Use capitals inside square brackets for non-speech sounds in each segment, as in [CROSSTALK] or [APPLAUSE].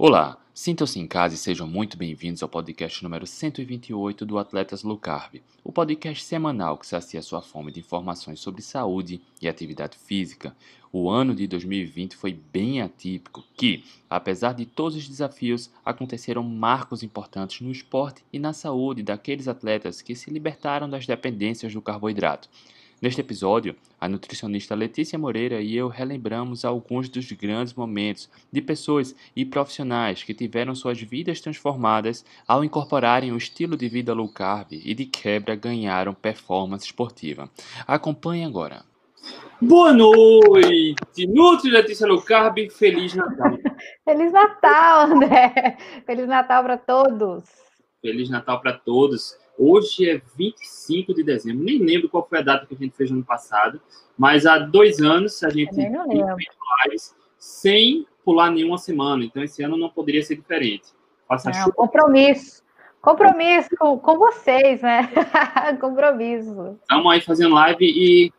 Olá, sintam-se em casa e sejam muito bem-vindos ao podcast número 128 do Atletas Low Carb, o podcast semanal que sacia sua fome de informações sobre saúde e atividade física. O ano de 2020 foi bem atípico, que, apesar de todos os desafios, aconteceram marcos importantes no esporte e na saúde daqueles atletas que se libertaram das dependências do carboidrato. Neste episódio, a nutricionista Letícia Moreira e eu relembramos alguns dos grandes momentos de pessoas e profissionais que tiveram suas vidas transformadas ao incorporarem o estilo de vida low carb e de quebra ganharam performance esportiva. Acompanhe agora. Boa noite, Nutri Letícia Low Carb, Feliz Natal. [LAUGHS] Feliz Natal, André. Feliz Natal para todos. Feliz Natal para todos. Hoje é 25 de dezembro, nem lembro qual foi a data que a gente fez no ano passado, mas há dois anos a gente tem lives sem pular nenhuma semana, então esse ano não poderia ser diferente. Faça é, um compromisso. Compromisso com, com vocês, né? [LAUGHS] compromisso. Estamos aí fazendo live e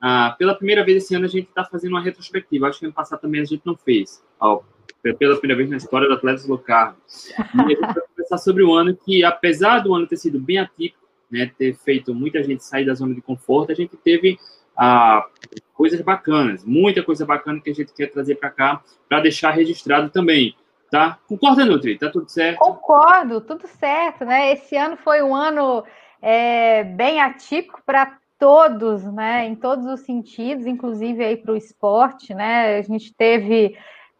ah, pela primeira vez esse ano a gente está fazendo uma retrospectiva. Acho que ano passado também a gente não fez. Ó, pela primeira vez na história do Atlético vai [LAUGHS] conversar sobre o ano que, apesar do ano ter sido bem atípico, né, ter feito muita gente sair da zona de conforto, a gente teve ah, coisas bacanas, muita coisa bacana que a gente quer trazer para cá, para deixar registrado também. Tá? Concorda, Nutri? Tá tudo certo? Concordo, tudo certo, né? Esse ano foi um ano é, bem atípico para todos, né? Em todos os sentidos, inclusive aí para o esporte, né? A gente teve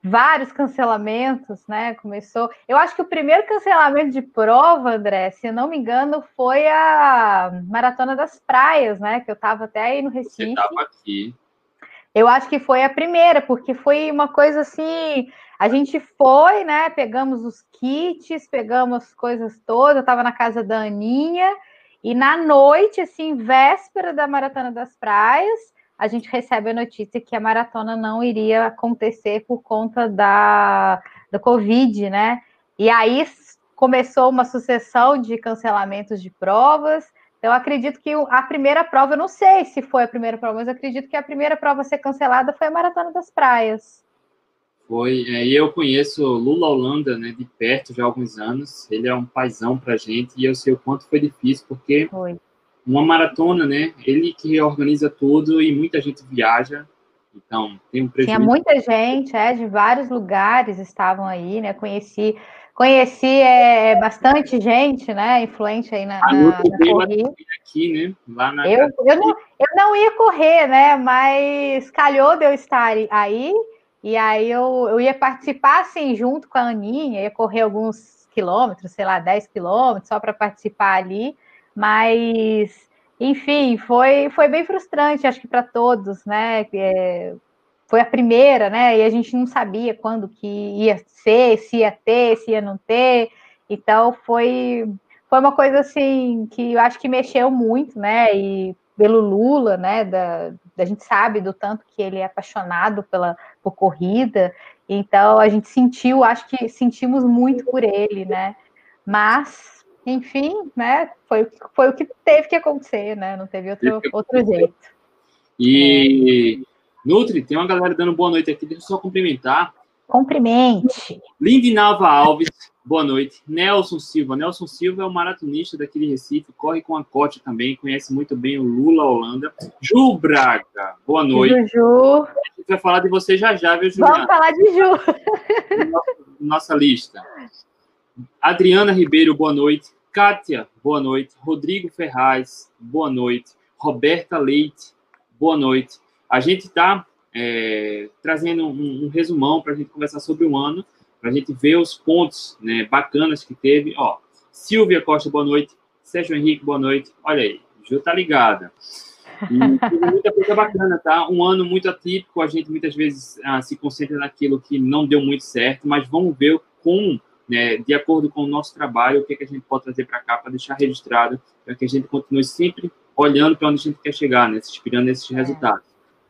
vários cancelamentos, né? Começou. Eu acho que o primeiro cancelamento de prova, André, se eu não me engano, foi a Maratona das Praias, né? Que eu estava até aí no Recife. Você estava aqui. Eu acho que foi a primeira, porque foi uma coisa assim. A gente foi, né? Pegamos os kits, pegamos as coisas todas. Eu estava na casa da Aninha. E na noite, assim, véspera da Maratona das Praias, a gente recebe a notícia que a maratona não iria acontecer por conta da, da Covid, né? E aí começou uma sucessão de cancelamentos de provas. Eu acredito que a primeira prova, eu não sei se foi a primeira prova, mas acredito que a primeira prova a ser cancelada foi a Maratona das Praias. Foi, é, e eu conheço Lula Holanda, né, de perto já há alguns anos. Ele é um paizão pra gente e eu sei o quanto foi difícil, porque foi uma maratona, né? Ele que organiza tudo e muita gente viaja. Então, tem um prejuízo. Tinha muita gente, é, de vários lugares estavam aí, né? Conheci, conheci é, bastante gente, né? Influente aí na, na, na corrida. Aqui, né? Lá na eu, eu, não, eu não ia correr, né? Mas calhou de eu estar aí. E aí eu, eu ia participar, assim, junto com a Aninha, ia correr alguns quilômetros, sei lá, 10 quilômetros, só para participar ali. Mas, enfim, foi, foi bem frustrante, acho que para todos, né? É, foi a primeira, né? E a gente não sabia quando que ia ser, se ia ter, se ia não ter. Então foi, foi uma coisa assim que eu acho que mexeu muito, né? E pelo Lula, né? Da, a gente sabe do tanto que ele é apaixonado pela por corrida. Então a gente sentiu, acho que sentimos muito por ele, né? Mas enfim, né? Foi, foi o que teve que acontecer, né? Não teve outro, outro jeito. E, é. Nutri, tem uma galera dando boa noite aqui, deixa eu só cumprimentar. Cumprimente. Lindinalva Alves, boa noite. Nelson Silva. Nelson Silva é um maratonista daqui de Recife, corre com a Cote também, conhece muito bem o Lula Holanda. Ju Braga, boa noite. Ju. A gente vai falar de você já já, viu, Juliana? Vamos falar de Ju. Nossa, nossa lista. Adriana Ribeiro, boa noite. Kátia, boa noite. Rodrigo Ferraz, boa noite. Roberta Leite, boa noite. A gente está é, trazendo um, um resumão para a gente conversar sobre o ano, para a gente ver os pontos né, bacanas que teve. Ó, Silvia Costa, boa noite. Sérgio Henrique, boa noite. Olha aí, Ju tá ligada. E muita coisa bacana, tá? Um ano muito atípico, a gente muitas vezes ah, se concentra naquilo que não deu muito certo, mas vamos ver como né, de acordo com o nosso trabalho, o que, é que a gente pode trazer para cá para deixar registrado, para que a gente continue sempre olhando para onde a gente quer chegar, né, se inspirando nesses é. resultados.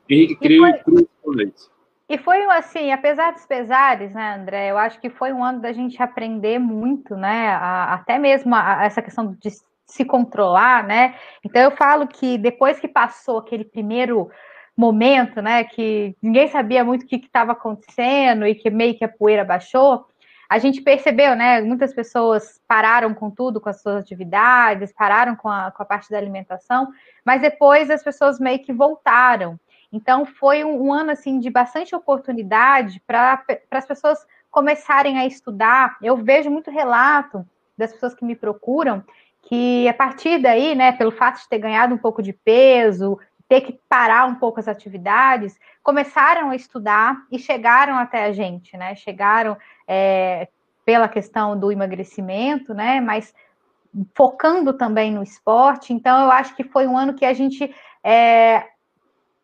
Henrique Crio e Cruz, noite. E foi assim, apesar dos pesares, né, André? Eu acho que foi um ano da gente aprender muito, né? A, até mesmo a, a essa questão de se controlar, né? Então eu falo que depois que passou aquele primeiro momento, né, que ninguém sabia muito o que estava acontecendo e que meio que a poeira baixou, a gente percebeu, né? Muitas pessoas pararam com tudo, com as suas atividades, pararam com a, com a parte da alimentação, mas depois as pessoas meio que voltaram. Então, foi um, um ano, assim, de bastante oportunidade para as pessoas começarem a estudar. Eu vejo muito relato das pessoas que me procuram que a partir daí, né, pelo fato de ter ganhado um pouco de peso, ter que parar um pouco as atividades, começaram a estudar e chegaram até a gente, né? Chegaram é, pela questão do emagrecimento, né? Mas focando também no esporte. Então, eu acho que foi um ano que a gente é,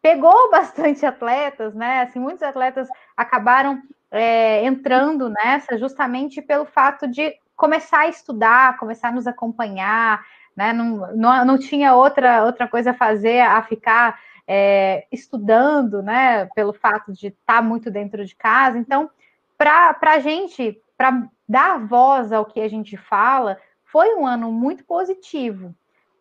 pegou [LAUGHS] bastante atletas, né? Assim, muitos atletas acabaram é, entrando nessa justamente pelo fato de começar a estudar, começar a nos acompanhar, né? Não, não, não tinha outra, outra coisa a fazer a ficar é, estudando, né? Pelo fato de estar muito dentro de casa. Então, para a gente, para dar voz ao que a gente fala, foi um ano muito positivo.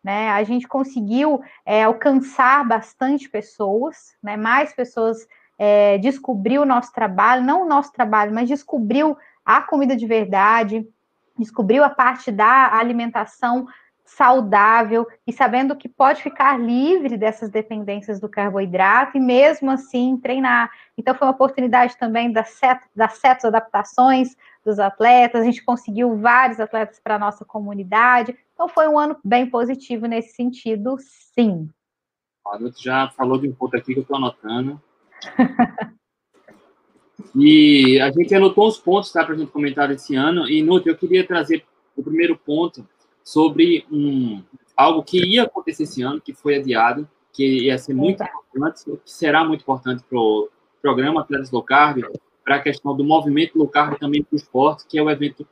Né, a gente conseguiu é, alcançar bastante pessoas, né, mais pessoas é, descobriu o nosso trabalho, não o nosso trabalho, mas descobriu a comida de verdade, descobriu a parte da alimentação saudável e sabendo que pode ficar livre dessas dependências do carboidrato e mesmo assim treinar. Então foi uma oportunidade também das, set, das certas adaptações dos atletas, a gente conseguiu vários atletas para a nossa comunidade. Então foi um ano bem positivo nesse sentido, sim. A Nuto já falou de um ponto aqui que eu estou anotando. [LAUGHS] e a gente anotou os pontos tá, para a gente comentar esse ano. E, Nuto, eu queria trazer o primeiro ponto, sobre um, algo que ia acontecer esse ano, que foi adiado, que ia ser muito importante, que será muito importante para o programa Atletas Low Carb, para a questão do movimento low carb também para o esporte, que é o evento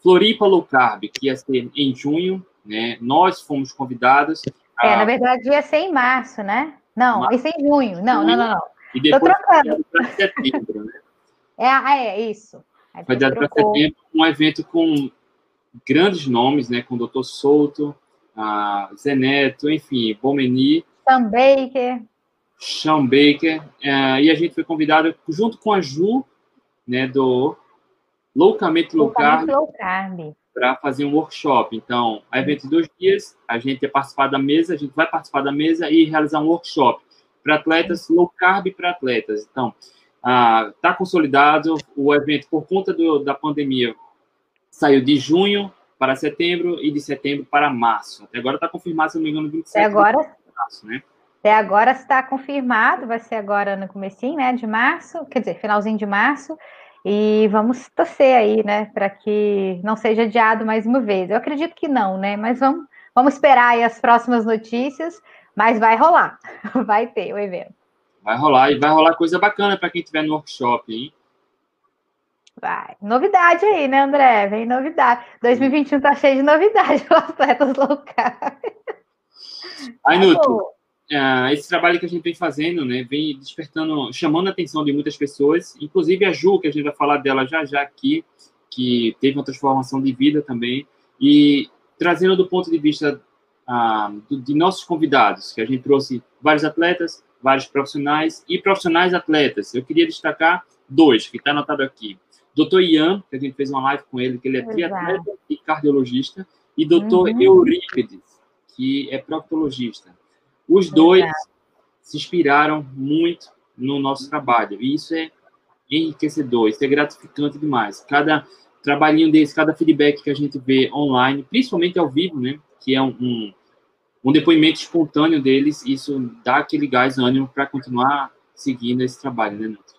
Floripa Low Carb, que ia ser em junho, né? Nós fomos convidados. A... É, na verdade ia ser em março, né? Não, março. ia ser em junho. Não, não, não, não. E depois para setembro, né? É, é isso. Foi dado para setembro um evento com grandes nomes, né, com o Dr. Souto, a Zeneto, enfim, Bomeni. Sean Baker. Sean Baker. É, e a gente foi convidado, junto com a Ju, né, do Loucamente Low Carb, para fazer um workshop. Então, a evento de dois dias, a gente ia participar da mesa, a gente vai participar da mesa e realizar um workshop para atletas, low carb para atletas. Então, está ah, consolidado o evento por conta do, da pandemia saiu de junho para setembro e de setembro para março. Até agora está confirmado, se não me engano, 27 Até agora, de março, né? Até agora está confirmado, vai ser agora no comecinho, né, de março, quer dizer, finalzinho de março, e vamos torcer aí, né, para que não seja adiado mais uma vez. Eu acredito que não, né, mas vamos, vamos esperar aí as próximas notícias, mas vai rolar, [LAUGHS] vai ter o evento. Vai rolar, e vai rolar coisa bacana para quem estiver no workshop, hein? Vai. Novidade aí, né, André? Vem novidade. 2021 tá cheio de novidade [LAUGHS] para atletas locais. Aí, Nuto, uh, esse trabalho que a gente vem fazendo, né, vem despertando, chamando a atenção de muitas pessoas, inclusive a Ju, que a gente vai falar dela já já aqui, que teve uma transformação de vida também, e trazendo do ponto de vista uh, de nossos convidados, que a gente trouxe vários atletas, vários profissionais e profissionais atletas. Eu queria destacar dois, que está anotado aqui. Doutor Ian, que a gente fez uma live com ele, que ele é triatleta e cardiologista, e doutor uhum. Eurípides, que é proctologista. Os dois se inspiraram muito no nosso trabalho, e isso é enriquecedor, isso é gratificante demais. Cada trabalhinho desse, cada feedback que a gente vê online, principalmente ao vivo, né, que é um, um, um depoimento espontâneo deles, isso dá aquele gás ânimo para continuar seguindo esse trabalho, né, Nutra?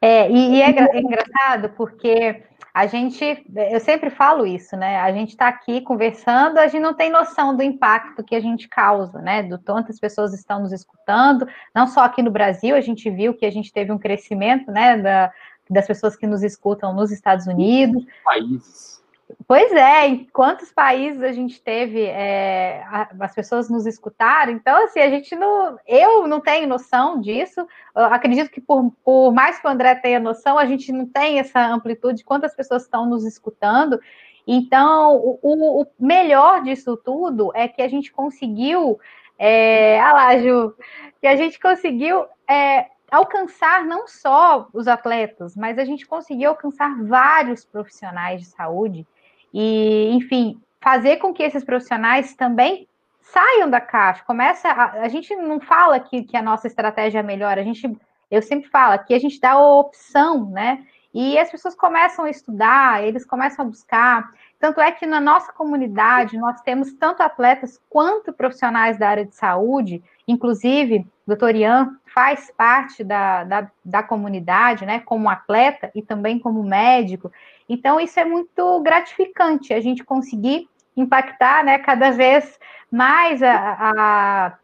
É, e, e é, é, engraçado porque a gente, eu sempre falo isso, né? A gente está aqui conversando, a gente não tem noção do impacto que a gente causa, né? Do tantas pessoas estão nos escutando, não só aqui no Brasil, a gente viu que a gente teve um crescimento, né? Da, das pessoas que nos escutam nos Estados Unidos. Países. Pois é, em quantos países a gente teve é, as pessoas nos escutaram? Então, assim, a gente não. Eu não tenho noção disso. Eu acredito que por, por mais que o André tenha noção, a gente não tem essa amplitude de quantas pessoas estão nos escutando. Então, o, o melhor disso tudo é que a gente conseguiu. É, ah lá, Ju, que a gente conseguiu é, alcançar não só os atletas, mas a gente conseguiu alcançar vários profissionais de saúde e, enfim, fazer com que esses profissionais também saiam da caixa. Começa a, a gente não fala que, que a nossa estratégia é melhor, a gente eu sempre falo que a gente dá a opção, né? E as pessoas começam a estudar, eles começam a buscar. Tanto é que na nossa comunidade nós temos tanto atletas quanto profissionais da área de saúde, inclusive o doutor Ian faz parte da, da, da, comunidade, né, como atleta e também como médico. Então, isso é muito gratificante, a gente conseguir impactar, né, cada vez mais a, a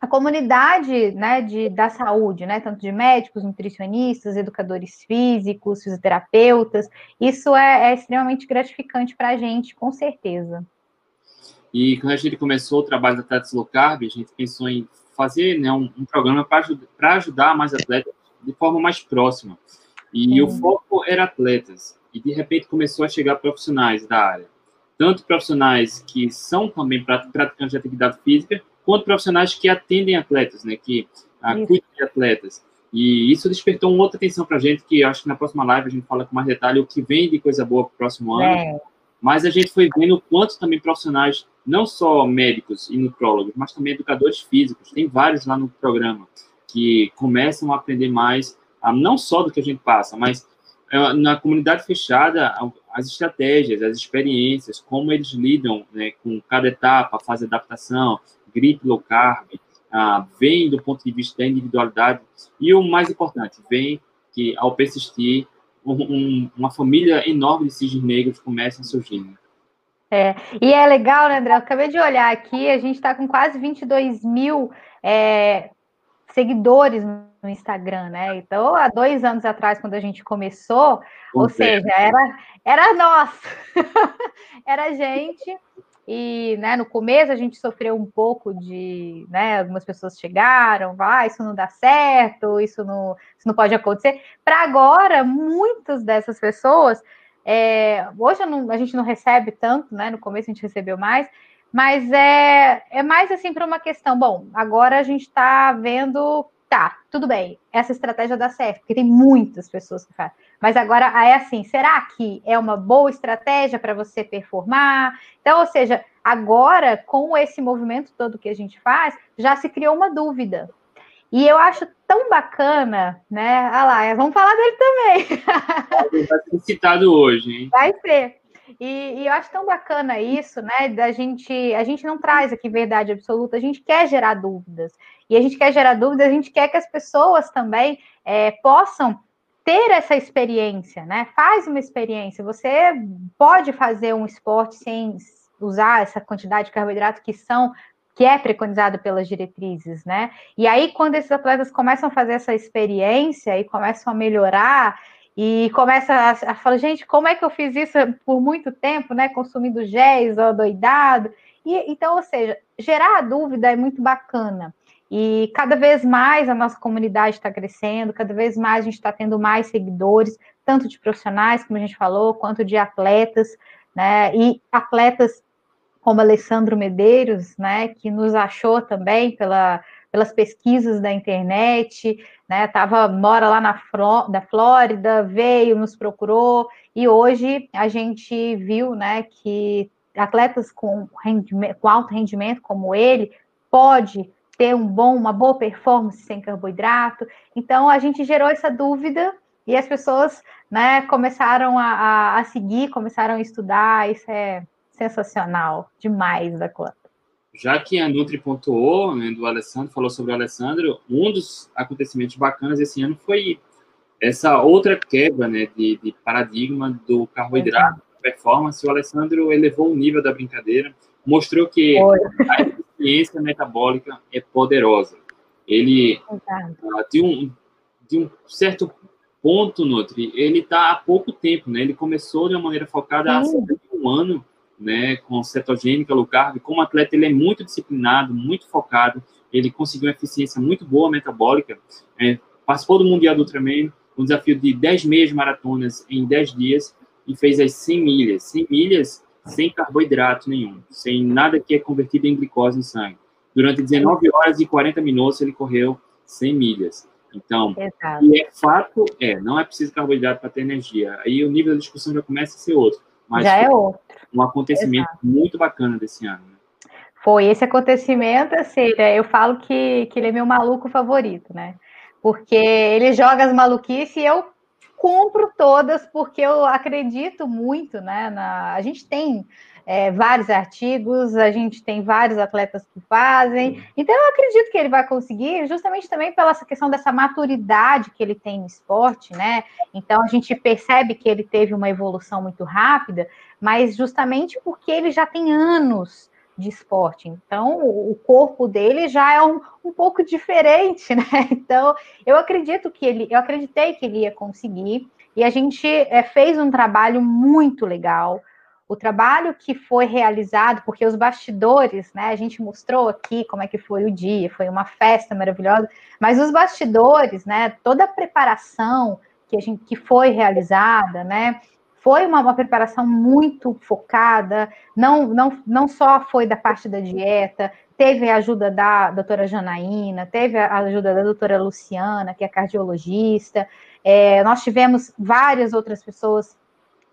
a comunidade né, de, da saúde, né, tanto de médicos, nutricionistas, educadores físicos, fisioterapeutas, isso é, é extremamente gratificante para a gente, com certeza. E quando a gente começou o trabalho da Atletas Low Carb, a gente pensou em fazer né, um, um programa para ajudar, ajudar mais atletas de forma mais próxima. E Sim. o foco era atletas. E de repente começou a chegar profissionais da área. Tanto profissionais que são também praticantes de atividade física, quanto profissionais que atendem atletas, né, que ah, cuidam de atletas. E isso despertou uma outra atenção para a gente, que acho que na próxima live a gente fala com mais detalhe o que vem de coisa boa para o próximo ano. É. Mas a gente foi vendo o quanto também profissionais, não só médicos e nutrólogos, mas também educadores físicos, tem vários lá no programa, que começam a aprender mais, não só do que a gente passa, mas na comunidade fechada, as estratégias, as experiências, como eles lidam né, com cada etapa, fase de adaptação, gripe low carb, ah, vem do ponto de vista da individualidade e o mais importante, vem que ao persistir, um, um, uma família enorme de cisnes negros começa a surgir. É, e é legal, né, André? Eu acabei de olhar aqui, a gente está com quase 22 mil é, seguidores no Instagram, né? Então, há dois anos atrás, quando a gente começou, ou seja, era, era nós, [LAUGHS] era gente e né, no começo a gente sofreu um pouco de, né, algumas pessoas chegaram, ah, isso não dá certo, isso não, isso não pode acontecer. Para agora, muitas dessas pessoas, é, hoje não, a gente não recebe tanto, né? No começo a gente recebeu mais, mas é, é mais assim para uma questão. Bom, agora a gente está vendo tá, tudo bem, essa estratégia dá certo, porque tem muitas pessoas que fazem. Mas agora é assim, será que é uma boa estratégia para você performar? Então, ou seja, agora com esse movimento todo que a gente faz, já se criou uma dúvida. E eu acho tão bacana, né? Ah lá, vamos falar dele também. Vai ser citado hoje, hein? Vai ser. E, e, eu acho tão bacana isso, né? Da gente, a gente não traz aqui verdade absoluta, a gente quer gerar dúvidas. E a gente quer gerar dúvidas, a gente quer que as pessoas também é, possam ter essa experiência, né? Faz uma experiência. Você pode fazer um esporte sem usar essa quantidade de carboidrato que são que é preconizado pelas diretrizes, né? E aí, quando esses atletas começam a fazer essa experiência e começam a melhorar, e começa a, a, falar, gente, como é que eu fiz isso por muito tempo, né? Consumindo géis, doidado. E, então, ou seja, gerar a dúvida é muito bacana. E cada vez mais a nossa comunidade está crescendo, cada vez mais a gente está tendo mais seguidores, tanto de profissionais, como a gente falou, quanto de atletas, né? E atletas como Alessandro Medeiros, né? Que nos achou também pela pelas pesquisas da internet, né? Tava, mora lá na, da Flórida, veio, nos procurou, e hoje a gente viu né, que atletas com, com alto rendimento como ele pode ter um bom, uma boa performance sem carboidrato. Então a gente gerou essa dúvida e as pessoas né, começaram a, a, a seguir, começaram a estudar, isso é sensacional demais da conta já que a Nutri pontuou, né, do Alessandro, falou sobre o Alessandro, um dos acontecimentos bacanas esse ano foi essa outra quebra né, de, de paradigma do carboidrato, performance. O Alessandro elevou o nível da brincadeira, mostrou que a eficiência metabólica é poderosa. Ele, uh, de, um, de um certo ponto, Nutri, ele está há pouco tempo, né? Ele começou de uma maneira focada há um ano né, com cetogênica, low carb, como atleta ele é muito disciplinado, muito focado, ele conseguiu uma eficiência muito boa metabólica, é, participou do Mundial do Ultraman, um desafio de 10 meias maratonas em 10 dias e fez as 100 milhas, 100 milhas sem carboidrato nenhum, sem nada que é convertido em glicose no sangue. Durante 19 horas e 40 minutos ele correu 100 milhas. Então, Exato. e é fato, é, não é preciso carboidrato para ter energia. Aí o nível da discussão já começa a ser outro. Mas já é outro. Um acontecimento Exato. muito bacana desse ano. Né? Foi esse acontecimento, assim, né, eu falo que, que ele é meu maluco favorito, né? Porque ele joga as maluquices e eu cumpro todas, porque eu acredito muito, né? Na... A gente tem é, vários artigos, a gente tem vários atletas que fazem. Então, eu acredito que ele vai conseguir, justamente também pela questão dessa maturidade que ele tem no esporte, né? Então, a gente percebe que ele teve uma evolução muito rápida, mas justamente porque ele já tem anos de esporte. Então, o corpo dele já é um, um pouco diferente, [LAUGHS] né? Então, eu acredito que ele, eu acreditei que ele ia conseguir, e a gente é, fez um trabalho muito legal o trabalho que foi realizado, porque os bastidores, né, a gente mostrou aqui como é que foi o dia, foi uma festa maravilhosa, mas os bastidores, né, toda a preparação que a gente que foi realizada, né, foi uma, uma preparação muito focada, não, não, não só foi da parte da dieta, teve a ajuda da doutora Janaína, teve a ajuda da doutora Luciana, que é cardiologista, é, nós tivemos várias outras pessoas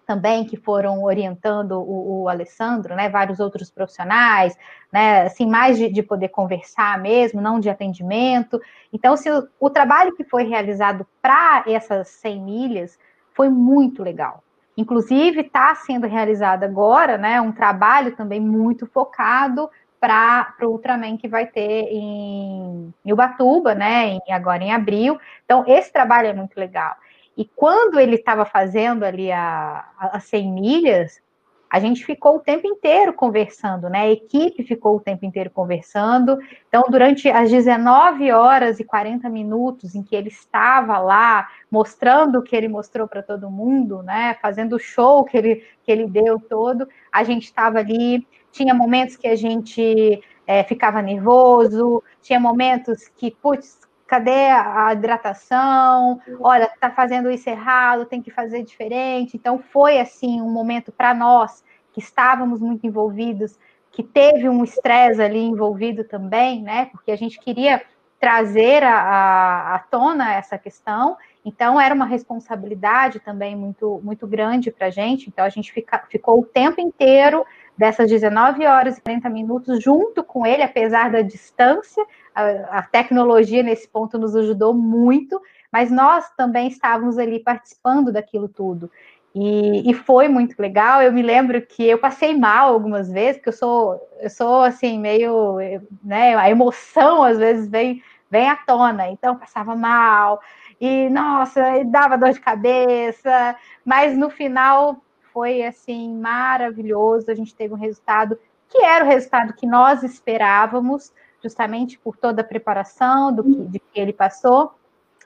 também que foram orientando o, o, Alessandro, né, vários outros profissionais, né, assim, mais de, de poder conversar mesmo, não de atendimento. Então, se o, o trabalho que foi realizado para essas 100 milhas foi muito legal. Inclusive, está sendo realizado agora, né, um trabalho também muito focado para o Ultraman que vai ter em, em Ubatuba, né, em, agora em abril. Então, esse trabalho é muito legal. E quando ele estava fazendo ali a, a 100 milhas, a gente ficou o tempo inteiro conversando, né? A equipe ficou o tempo inteiro conversando. Então, durante as 19 horas e 40 minutos em que ele estava lá, mostrando o que ele mostrou para todo mundo, né? Fazendo o show que ele, que ele deu todo, a gente estava ali. Tinha momentos que a gente é, ficava nervoso, tinha momentos que, putz, cadê a hidratação? Olha, está fazendo isso errado, tem que fazer diferente. Então, foi assim um momento para nós que estávamos muito envolvidos, que teve um estresse ali envolvido também, né? Porque a gente queria trazer à tona essa questão. Então, era uma responsabilidade também muito, muito grande para a gente. Então, a gente fica, ficou o tempo inteiro dessas 19 horas e 40 minutos junto com ele, apesar da distância. A, a, tecnologia nesse ponto nos ajudou muito, mas nós também estávamos ali participando daquilo tudo. E, e, foi muito legal. Eu me lembro que eu passei mal algumas vezes, porque eu sou, eu sou assim, meio, né, a emoção às vezes vem, vem à tona, então passava mal, e nossa, dava dor de cabeça, mas no final foi assim maravilhoso. A gente teve um resultado que era o resultado que nós esperávamos, justamente por toda a preparação do que, de que ele passou.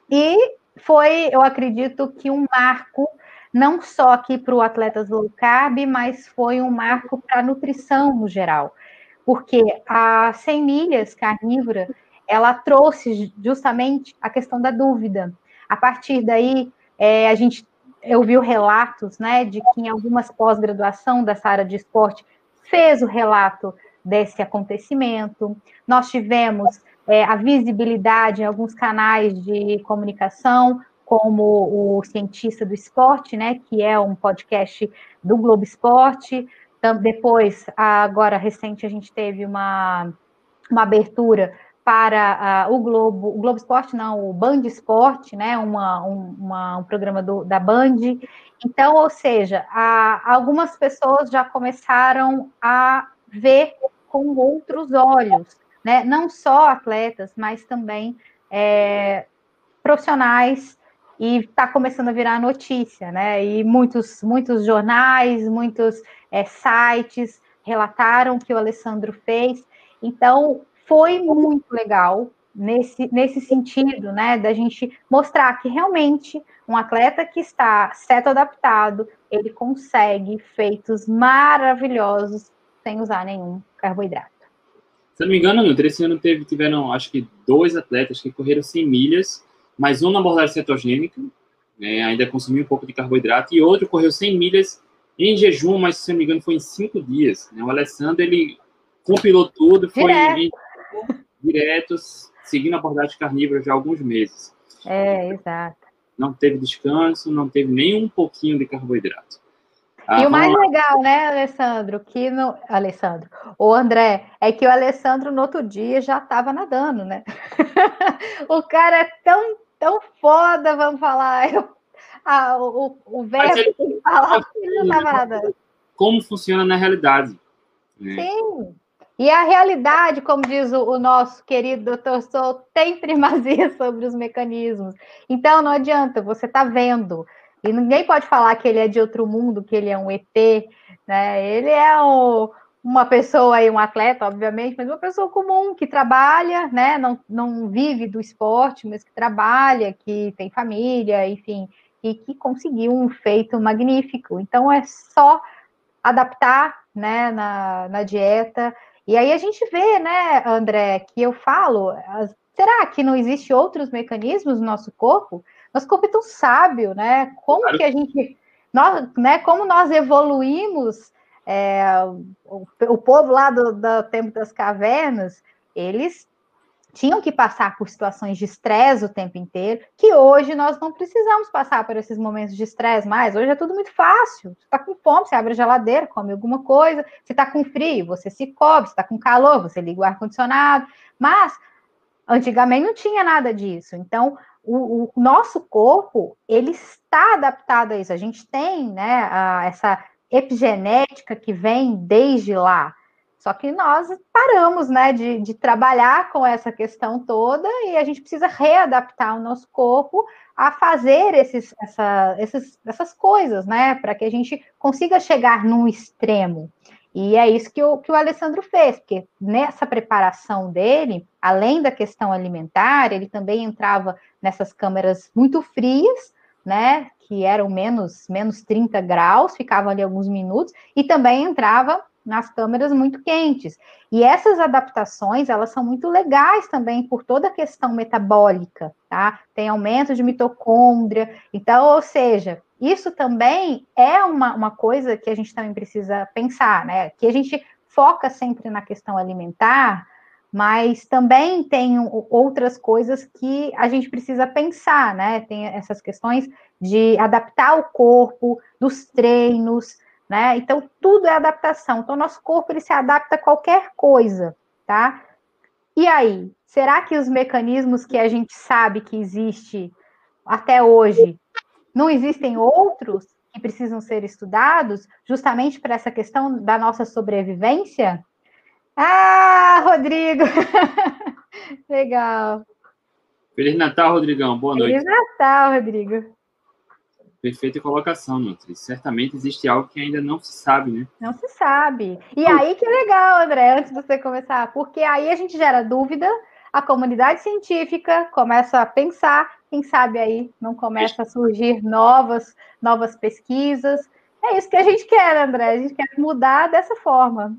E foi, eu acredito, que um marco não só aqui para o atletas low carb, mas foi um marco para a nutrição no geral, porque a 100 milhas carnívora ela trouxe justamente a questão da dúvida. A partir daí, é, a gente ouviu relatos, né, de que em algumas pós-graduação dessa área de esporte fez o relato desse acontecimento. Nós tivemos é, a visibilidade em alguns canais de comunicação, como o Cientista do Esporte, né, que é um podcast do Globo Esporte. Depois, agora recente, a gente teve uma, uma abertura para uh, o Globo, o Globo Esporte não, o Band Esporte, né, uma, um, uma, um programa do, da Band. Então, ou seja, a, algumas pessoas já começaram a ver com outros olhos, né, não só atletas, mas também é, profissionais, e está começando a virar notícia, né, e muitos, muitos jornais, muitos é, sites relataram que o Alessandro fez, então foi muito legal nesse, nesse sentido, né, da gente mostrar que realmente um atleta que está certo adaptado, ele consegue feitos maravilhosos sem usar nenhum carboidrato. Se não me engano, Nutri, esse ano teve, tiveram, acho que, dois atletas que correram 100 milhas, mais um na abordagem cetogênica, né, ainda consumiu um pouco de carboidrato, e outro correu 100 milhas em jejum, mas se não me engano foi em cinco dias. Né? O Alessandro, ele compilou tudo, foi em, diretos, seguindo a abordagem carnívora já há alguns meses. É, exato. Não teve descanso, não teve nem um pouquinho de carboidrato. Ah, e o mais legal, né, Alessandro, que no Alessandro, o André, é que o Alessandro no outro dia já estava nadando, né? [LAUGHS] o cara é tão, tão foda, vamos falar. [LAUGHS] Eu, ah, o, o verbo ele, que falar, [LAUGHS] ele não estava nadando. Como funciona na realidade. Né? Sim. E a realidade, como diz o, nosso querido doutor Sou, tem primazia [LAUGHS] sobre os mecanismos. Então, não adianta, você está vendo. E ninguém pode falar que ele é de outro mundo, que ele é um ET, né? Ele é um, uma pessoa aí, um atleta, obviamente, mas uma pessoa comum que trabalha, né? Não, não vive do esporte, mas que trabalha, que tem família, enfim, e que conseguiu um feito magnífico. Então é só adaptar, né, na, na dieta. E aí a gente vê, né, André, que eu falo, será que não existe outros mecanismos no nosso corpo? Nosso corpo é tão sábio, né? Como claro. que a gente, nós, né? Como nós evoluímos, é, o, o, povo lá do, do tempo das cavernas, eles tinham que passar por situações de estresse o tempo inteiro, que hoje nós não precisamos passar por esses momentos de estresse mais. Hoje é tudo muito fácil. Você está com fome, você abre a geladeira, come alguma coisa. Se está com frio, você se cobre. Se está com calor, você liga o ar-condicionado. Mas antigamente não tinha nada disso. Então, o, o, nosso corpo ele está adaptado a isso. A gente tem né, a, essa epigenética que vem desde lá. Só que nós paramos né, de, de, trabalhar com essa questão toda e a gente precisa readaptar o nosso corpo a fazer esses, essa, esses, essas coisas, né? Para que a gente consiga chegar num extremo. E é isso que o, que o Alessandro fez, porque nessa preparação dele, além da questão alimentar, ele também entrava nessas câmeras muito frias, né? Que eram menos, menos 30 graus, ficavam ali alguns minutos, e também entrava nas câmeras muito quentes. E essas adaptações, elas são muito legais também por toda a questão metabólica, tá? Tem aumento de mitocôndria, então, ou seja, isso também é uma, uma coisa que a gente também precisa pensar, né? Que a gente foca sempre na questão alimentar, mas também tem outras coisas que a gente precisa pensar, né? Tem essas questões de adaptar o corpo, dos treinos, né? Então, tudo é adaptação. Então, nosso corpo ele se adapta a qualquer coisa, tá? E aí, será que os mecanismos que a gente sabe que existe até hoje não existem outros que precisam ser estudados justamente para essa questão da nossa sobrevivência? Ah, Rodrigo! [LAUGHS] Legal. Feliz Natal, Rodrigão. Boa noite. Feliz Natal, Rodrigo. Perfeita colocação, Nutri. Certamente existe algo que ainda não se sabe, né? Não se sabe. E aí que é legal, André, antes de você começar, porque aí a gente gera dúvida, a comunidade científica começa a pensar, quem sabe aí não começa a surgir novas, novas pesquisas. É isso que a gente quer, André. A gente quer mudar dessa forma.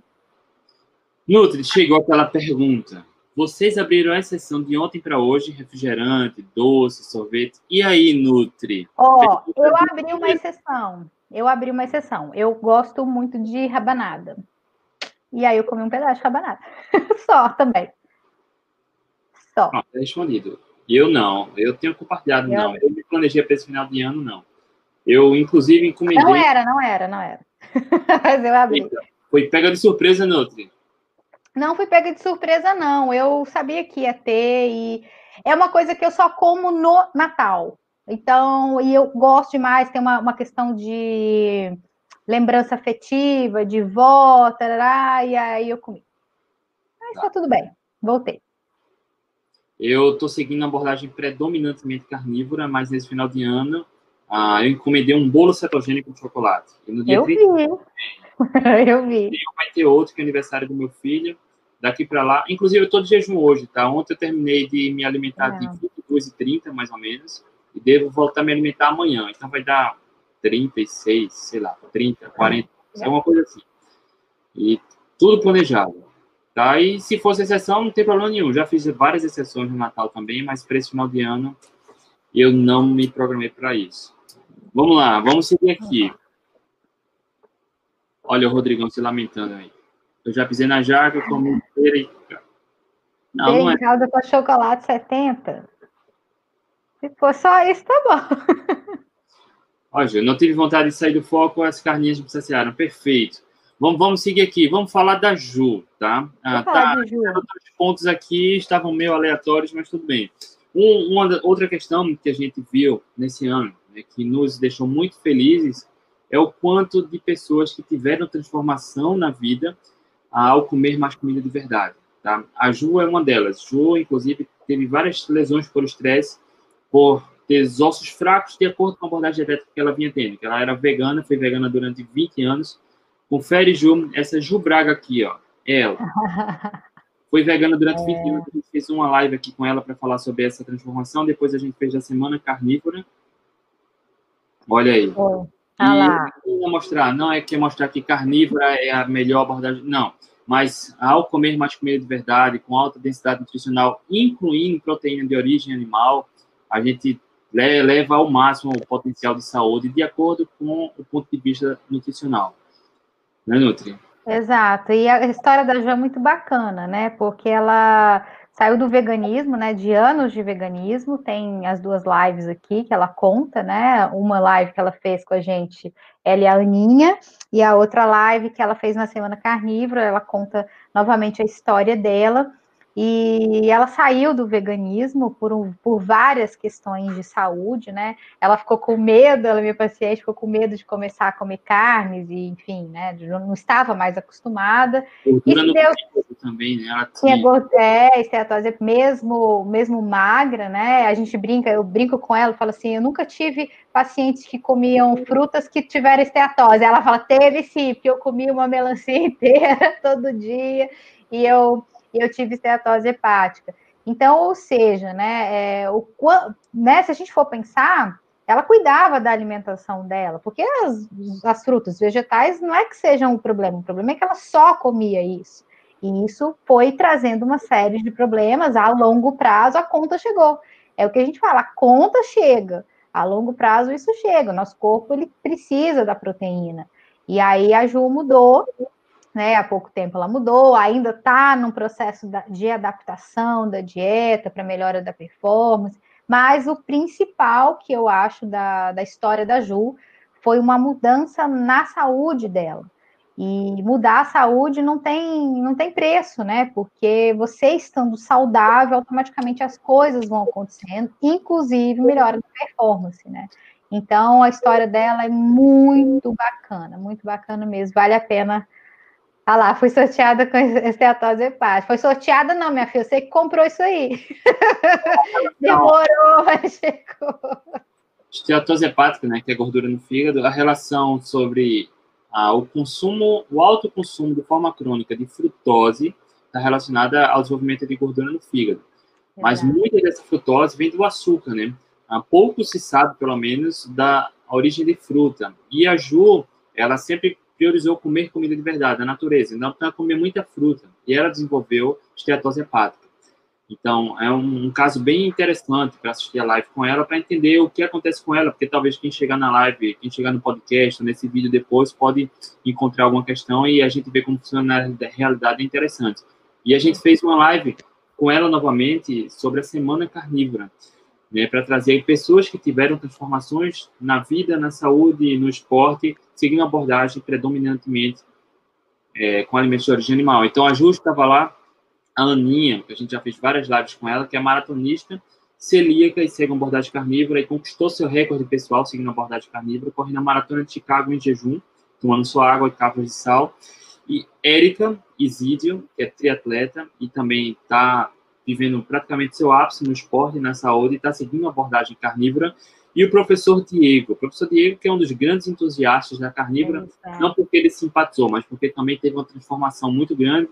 Nutri, chegou aquela pergunta. Vocês abriram a sessão de ontem para hoje, refrigerante, doce, sorvete. E aí, Nutri? Ó, oh, eu abri uma exceção. Eu abri uma exceção. Eu gosto muito de rabanada. E aí eu comi um pedaço de rabanada. [LAUGHS] Só também. Só. Ah, respondido. Eu não. Eu tenho compartilhado, eu... não. Eu me planejei para esse final de ano, não. Eu, inclusive, encomendei... Não era, não era, não era. [LAUGHS] Mas eu abri. Foi pega de surpresa, Nutri. Não fui pega de surpresa, não. Eu sabia que ia ter e é uma coisa que eu só como no Natal. Então, e eu gosto demais, tem uma, uma questão de lembrança afetiva, de vó, tarará, e aí eu comi. Mas tá. tá tudo bem, voltei. Eu estou seguindo uma abordagem predominantemente carnívora, mas nesse final de ano ah, eu encomendei um bolo cetogênico de chocolate. E eu 30, vi. [LAUGHS] eu vi. Vai ter outro que é aniversário do meu filho. Daqui para lá. Inclusive, eu estou de jejum hoje, tá? Ontem eu terminei de me alimentar é. de 22h30, mais ou menos. E devo voltar a me alimentar amanhã. Então vai dar 36, sei lá, 30, 40, é. uma coisa assim. E tudo planejado. Tá? E se fosse exceção, não tem problema nenhum. Já fiz várias exceções no Natal também, mas para esse final de ano eu não me programei para isso. Vamos lá, vamos seguir aqui. Olha o Rodrigão se lamentando aí. Eu já pisei na jaca, comi inteira e. Não, não é. calda com chocolate 70. Se for só isso, tá bom. [LAUGHS] Ó, Ju, não tive vontade de sair do foco, as carninhas me saciaram. Perfeito. Vamos, vamos seguir aqui. Vamos falar da Ju, tá? Ah, tá. Ju. Os pontos aqui estavam meio aleatórios, mas tudo bem. Um, uma outra questão que a gente viu nesse ano, né, que nos deixou muito felizes, é o quanto de pessoas que tiveram transformação na vida ao comer mais comida de verdade. Tá? A Ju é uma delas. Ju, inclusive, teve várias lesões por estresse, por ter ossos fracos, de acordo com a abordagem dietética que ela vinha tendo. Ela era vegana, foi vegana durante 20 anos. Confere, Ju, essa Ju Braga aqui, ó, ela. [LAUGHS] Foi vegana durante é. 20 anos. A gente fez uma live aqui com ela para falar sobre essa transformação. Depois a gente fez a semana carnívora. Olha aí. Ah e mostrar, não é que mostrar que carnívora é a melhor abordagem, não. Mas ao comer mais comida de verdade, com alta densidade nutricional, incluindo proteína de origem animal, a gente leva ao máximo o potencial de saúde de acordo com o ponto de vista nutricional. Né, Nutri? Exato. E a história da Jo é muito bacana, né? Porque ela saiu do veganismo, né? De anos de veganismo. Tem as duas lives aqui que ela conta, né? Uma live que ela fez com a gente, ela e a Aninha, e a outra live que ela fez na Semana Carnívora, ela conta novamente a história dela. E ela saiu do veganismo por, um, por várias questões de saúde, né? Ela ficou com medo, ela, minha paciente, ficou com medo de começar a comer carnes, e enfim, né? Não estava mais acostumada. Gordura no Deus, também, né? Ela tinha, tinha é, esteatose mesmo, mesmo magra, né? A gente brinca, eu brinco com ela, falo assim, eu nunca tive pacientes que comiam frutas que tiveram esteatose. Ela fala, teve sim, porque eu comi uma melancia [LAUGHS] inteira todo dia, e eu e eu tive esteatose hepática. Então, ou seja, né, é, o, né, se a gente for pensar, ela cuidava da alimentação dela, porque as, as frutas vegetais não é que sejam um problema, o problema é que ela só comia isso. E isso foi trazendo uma série de problemas a longo prazo, a conta chegou. É o que a gente fala, a conta chega. A longo prazo isso chega. O nosso corpo ele precisa da proteína. E aí a Ju mudou né? Há pouco tempo ela mudou, ainda está num processo de adaptação da dieta para melhora da performance, mas o principal que eu acho da, da história da Ju foi uma mudança na saúde dela. E mudar a saúde não tem, não tem preço, né? Porque você estando saudável, automaticamente as coisas vão acontecendo, inclusive melhora da performance, né? Então a história dela é muito bacana, muito bacana mesmo, vale a pena ah lá, fui sorteada com esteatose hepática. Foi sorteada não, minha filha, você que comprou isso aí. [LAUGHS] Demorou, mas chegou. Esteatose hepática, né, que é gordura no fígado, a relação sobre ah, o consumo, o alto consumo de forma crônica de frutose está relacionada ao desenvolvimento de gordura no fígado. Mas muita dessa frutose vem do açúcar, né? Ah, pouco se sabe, pelo menos, da origem de fruta. E a Ju, ela sempre priorizou comer comida de verdade, a natureza, não para comer muita fruta. E ela desenvolveu esteatose hepática. Então, é um, um caso bem interessante para assistir a live com ela, para entender o que acontece com ela, porque talvez quem chegar na live, quem chegar no podcast, nesse vídeo depois, pode encontrar alguma questão e a gente vê como funciona na realidade é interessante. E a gente fez uma live com ela novamente sobre a Semana Carnívora né, para trazer pessoas que tiveram transformações na vida, na saúde, no esporte, seguindo a abordagem predominantemente é, com alimentos de origem animal. Então, a Ju estava lá, a Aninha, que a gente já fez várias lives com ela, que é maratonista, celíaca e segue uma abordagem carnívora e conquistou seu recorde pessoal seguindo a abordagem carnívora, correndo a maratona de Chicago em jejum, tomando sua água e capas de sal. E Érica Isidio, que é triatleta e também está vivendo praticamente seu ápice no esporte e na saúde, está seguindo uma abordagem carnívora. E o professor Diego, o professor Diego, que é um dos grandes entusiastas da carnívora, é não porque ele simpatizou, mas porque também teve uma transformação muito grande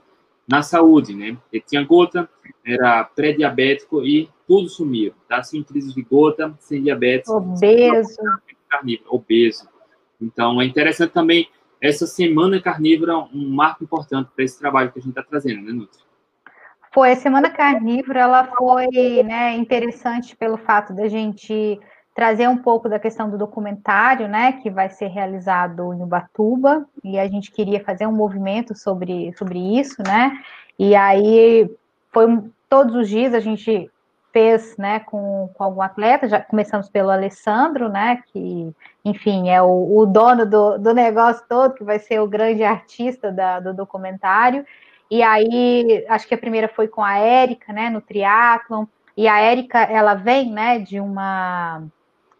na saúde, né? Ele tinha gota, era pré-diabético e tudo sumiu, tá? Sem crise de gota, sem diabetes. Obeso. Carnívoro, obeso. Então, é interessante também essa semana carnívora, um marco importante para esse trabalho que a gente está trazendo, né, Nutri? Foi, a Semana Carnívora, ela foi né, interessante pelo fato da gente trazer um pouco da questão do documentário, né, que vai ser realizado em Ubatuba, e a gente queria fazer um movimento sobre, sobre isso, né, e aí foi todos os dias a gente fez, né, com, com algum atleta, já começamos pelo Alessandro, né, que, enfim, é o, o dono do, do negócio todo, que vai ser o grande artista da, do documentário, e aí, acho que a primeira foi com a Érica, né, no triatlon, e a Érica, ela vem, né, de uma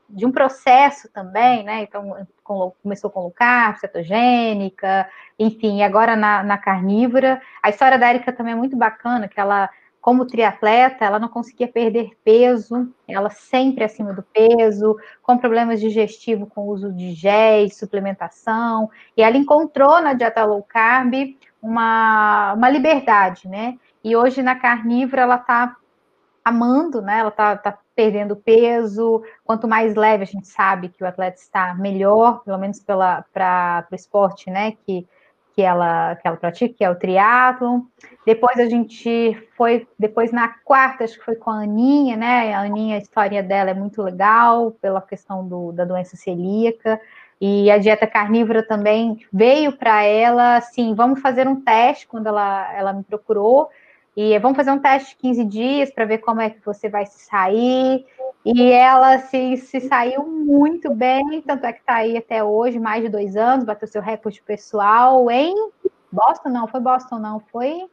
de um processo também, né? Então, com, começou com low carb, cetogênica, enfim, agora na, na, carnívora. A história da Érica também é muito bacana, que ela, como triatleta, ela não conseguia perder peso, ela sempre acima do peso, com problemas digestivos com uso de géis, suplementação, e ela encontrou na dieta low carb uma, uma liberdade, né? E hoje na carnívora ela está amando, né? Ela tá, tá, perdendo peso. Quanto mais leve a gente sabe que o atleta está melhor, pelo menos para o esporte, né? Que, que ela que ela pratica, que é o triatlo. Depois a gente foi, depois na quarta, acho que foi com a Aninha, né? A Aninha, a história dela é muito legal pela questão do, da doença celíaca. E a dieta carnívora também veio para ela, assim, vamos fazer um teste quando ela, ela me procurou e vamos fazer um teste de 15 dias para ver como é que você vai se sair. E ela se, se saiu muito bem, tanto é que está aí até hoje, mais de dois anos, bateu seu recorde pessoal em Boston, não, foi Boston, não, foi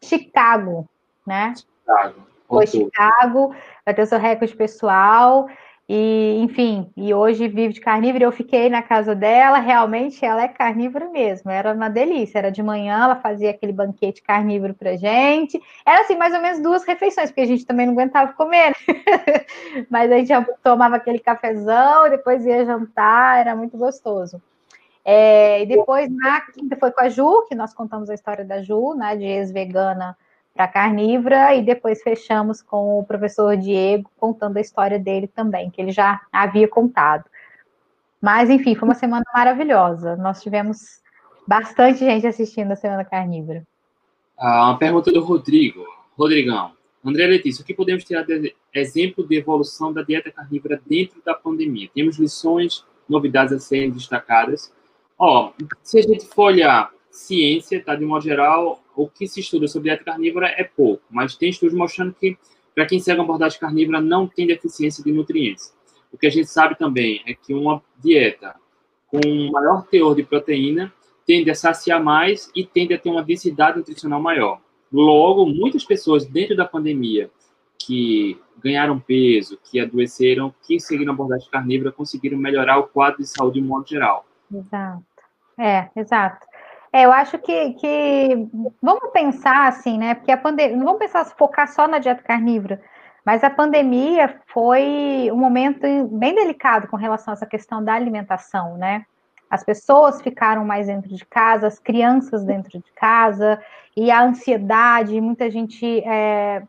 Chicago, né? Chicago. Foi Chicago, bateu seu recorde pessoal. E, enfim, e hoje vive de carnívoro. Eu fiquei na casa dela, realmente ela é carnívora mesmo. Era uma delícia. Era de manhã, ela fazia aquele banquete carnívoro pra gente. Era assim, mais ou menos duas refeições, porque a gente também não aguentava comer. Né? [LAUGHS] Mas a gente tomava aquele cafezão, depois ia jantar, era muito gostoso. É, e depois, na quinta, foi com a Ju, que nós contamos a história da Ju, né, de ex-vegana para carnívora e depois fechamos com o professor Diego contando a história dele também, que ele já havia contado. Mas enfim, foi uma semana maravilhosa. Nós tivemos bastante gente assistindo a Semana Carnívora. Ah, uma pergunta do Rodrigo. Rodrigão, André Letícia, o que podemos tirar de exemplo de evolução da dieta carnívora dentro da pandemia? Temos lições, novidades a serem destacadas. Ó, se a gente for olhar ciência, tá? De modo geral, o que se estuda sobre dieta carnívora é pouco, mas tem estudos mostrando que, para quem segue uma abordagem carnívora, não tem deficiência de nutrientes. O que a gente sabe também é que uma dieta com maior teor de proteína tende a saciar mais e tende a ter uma densidade nutricional maior. Logo, muitas pessoas dentro da pandemia que ganharam peso, que adoeceram, que seguiram a abordagem carnívora, conseguiram melhorar o quadro de saúde de modo geral. Exato. É, exato. É, eu acho que, que vamos pensar assim, né? Porque a pandemia, não vamos pensar focar só na dieta carnívora, mas a pandemia foi um momento bem delicado com relação a essa questão da alimentação, né? As pessoas ficaram mais dentro de casa, as crianças dentro de casa, e a ansiedade, muita gente é,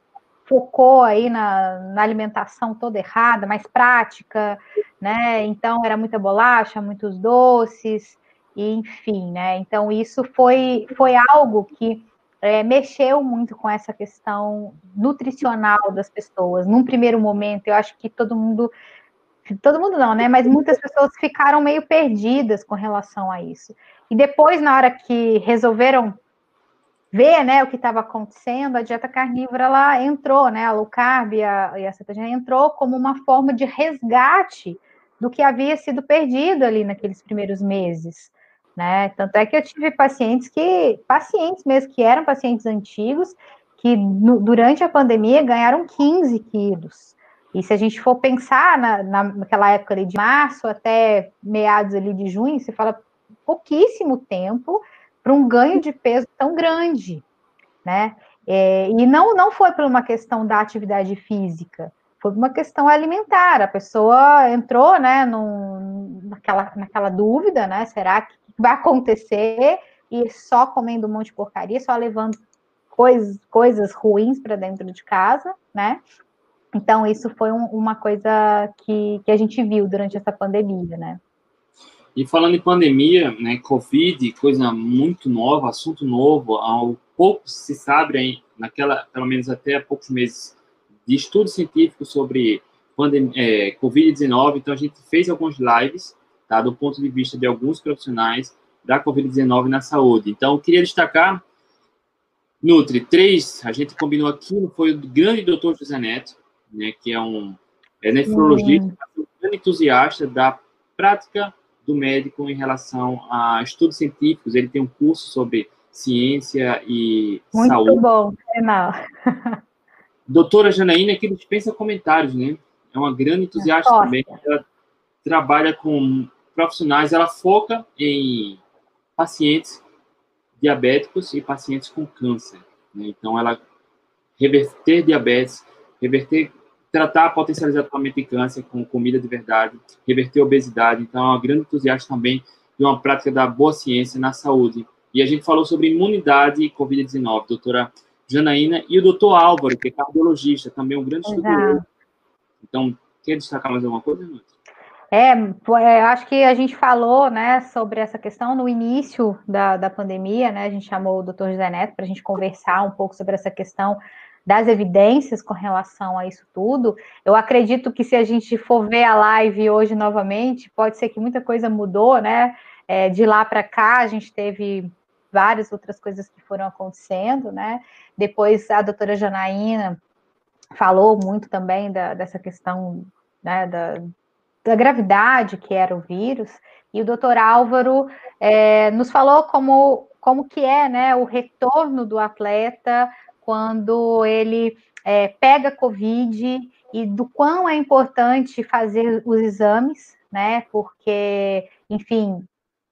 focou aí na, na, alimentação toda errada, mais prática, né? Então era muita bolacha, muitos doces, enfim, né? Então, isso foi, foi algo que é, mexeu muito com essa questão nutricional das pessoas. Num primeiro momento, eu acho que todo mundo, todo mundo não, né? Mas muitas pessoas ficaram meio perdidas com relação a isso. E depois, na hora que resolveram ver, né, o que estava acontecendo, a dieta carnívora ela entrou, né? A low carb e a, e a cetogênica entrou como uma forma de resgate do que havia sido perdido ali naqueles primeiros meses né? Tanto é que eu tive pacientes que, pacientes mesmo, que eram pacientes antigos, que no, durante a pandemia ganharam 15 quilos. E se a gente for pensar na, naquela época ali de março até meados ali de junho, você fala pouquíssimo tempo para um ganho de peso tão grande, né? É, e não, não foi por uma questão da atividade física, foi uma questão alimentar. A pessoa entrou, né, num, naquela, naquela dúvida, né? Será que vai acontecer e só comendo um monte de porcaria, só levando coisas, coisas ruins para dentro de casa, né? Então, isso foi um, uma coisa que, que a gente viu durante essa pandemia, né? E falando em pandemia, né, Covid, coisa muito nova, assunto novo, ao pouco se sabe, aí, naquela, pelo menos até há poucos meses, de estudo científico sobre é, Covid-19, então a gente fez algumas lives tá? do ponto de vista de alguns profissionais da Covid-19 na saúde. Então, eu queria destacar, Nutri, três, a gente combinou aqui, foi o grande doutor José Neto, né, que é um é nefrologista, uhum. um entusiasta da prática do médico em relação a estudos científicos. Ele tem um curso sobre ciência e Muito saúde. Muito bom, Renal. [LAUGHS] Doutora Janaína, que dispensa comentários, né? É uma grande entusiasta Nossa. também. Ela trabalha com profissionais, ela foca em pacientes diabéticos e pacientes com câncer. Né? Então, ela reverter diabetes, reverter, tratar potencializar tratamento de câncer com comida de verdade, reverter obesidade. Então, é uma grande entusiasta também de uma prática da boa ciência na saúde. E a gente falou sobre imunidade e Covid-19, doutora Janaína, e o doutor Álvaro, que é cardiologista, também um grande estudioso. Então, quer destacar mais alguma coisa, Nunes? É, é acho que a gente falou, né, sobre essa questão no início da, da pandemia, né, a gente chamou o doutor José Neto para a gente conversar um pouco sobre essa questão das evidências com relação a isso tudo. Eu acredito que se a gente for ver a live hoje novamente, pode ser que muita coisa mudou, né, é, de lá para cá a gente teve várias outras coisas que foram acontecendo, né, depois a doutora Janaína falou muito também da, dessa questão né, da, da gravidade que era o vírus, e o doutor Álvaro é, nos falou como, como que é né, o retorno do atleta quando ele é, pega Covid e do quão é importante fazer os exames, né? Porque, enfim,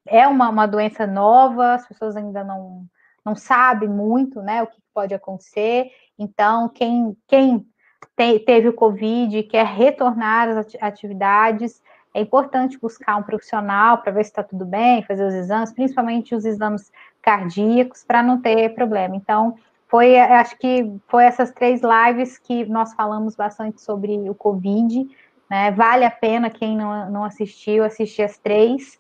é uma, uma doença nova, as pessoas ainda não, não sabem muito, né, o que pode acontecer. Então, quem, quem te, teve o Covid quer retornar às atividades, é importante buscar um profissional para ver se está tudo bem, fazer os exames, principalmente os exames cardíacos, para não ter problema. Então, foi, acho que foi essas três lives que nós falamos bastante sobre o Covid, né? Vale a pena quem não, não assistiu, assistir as três,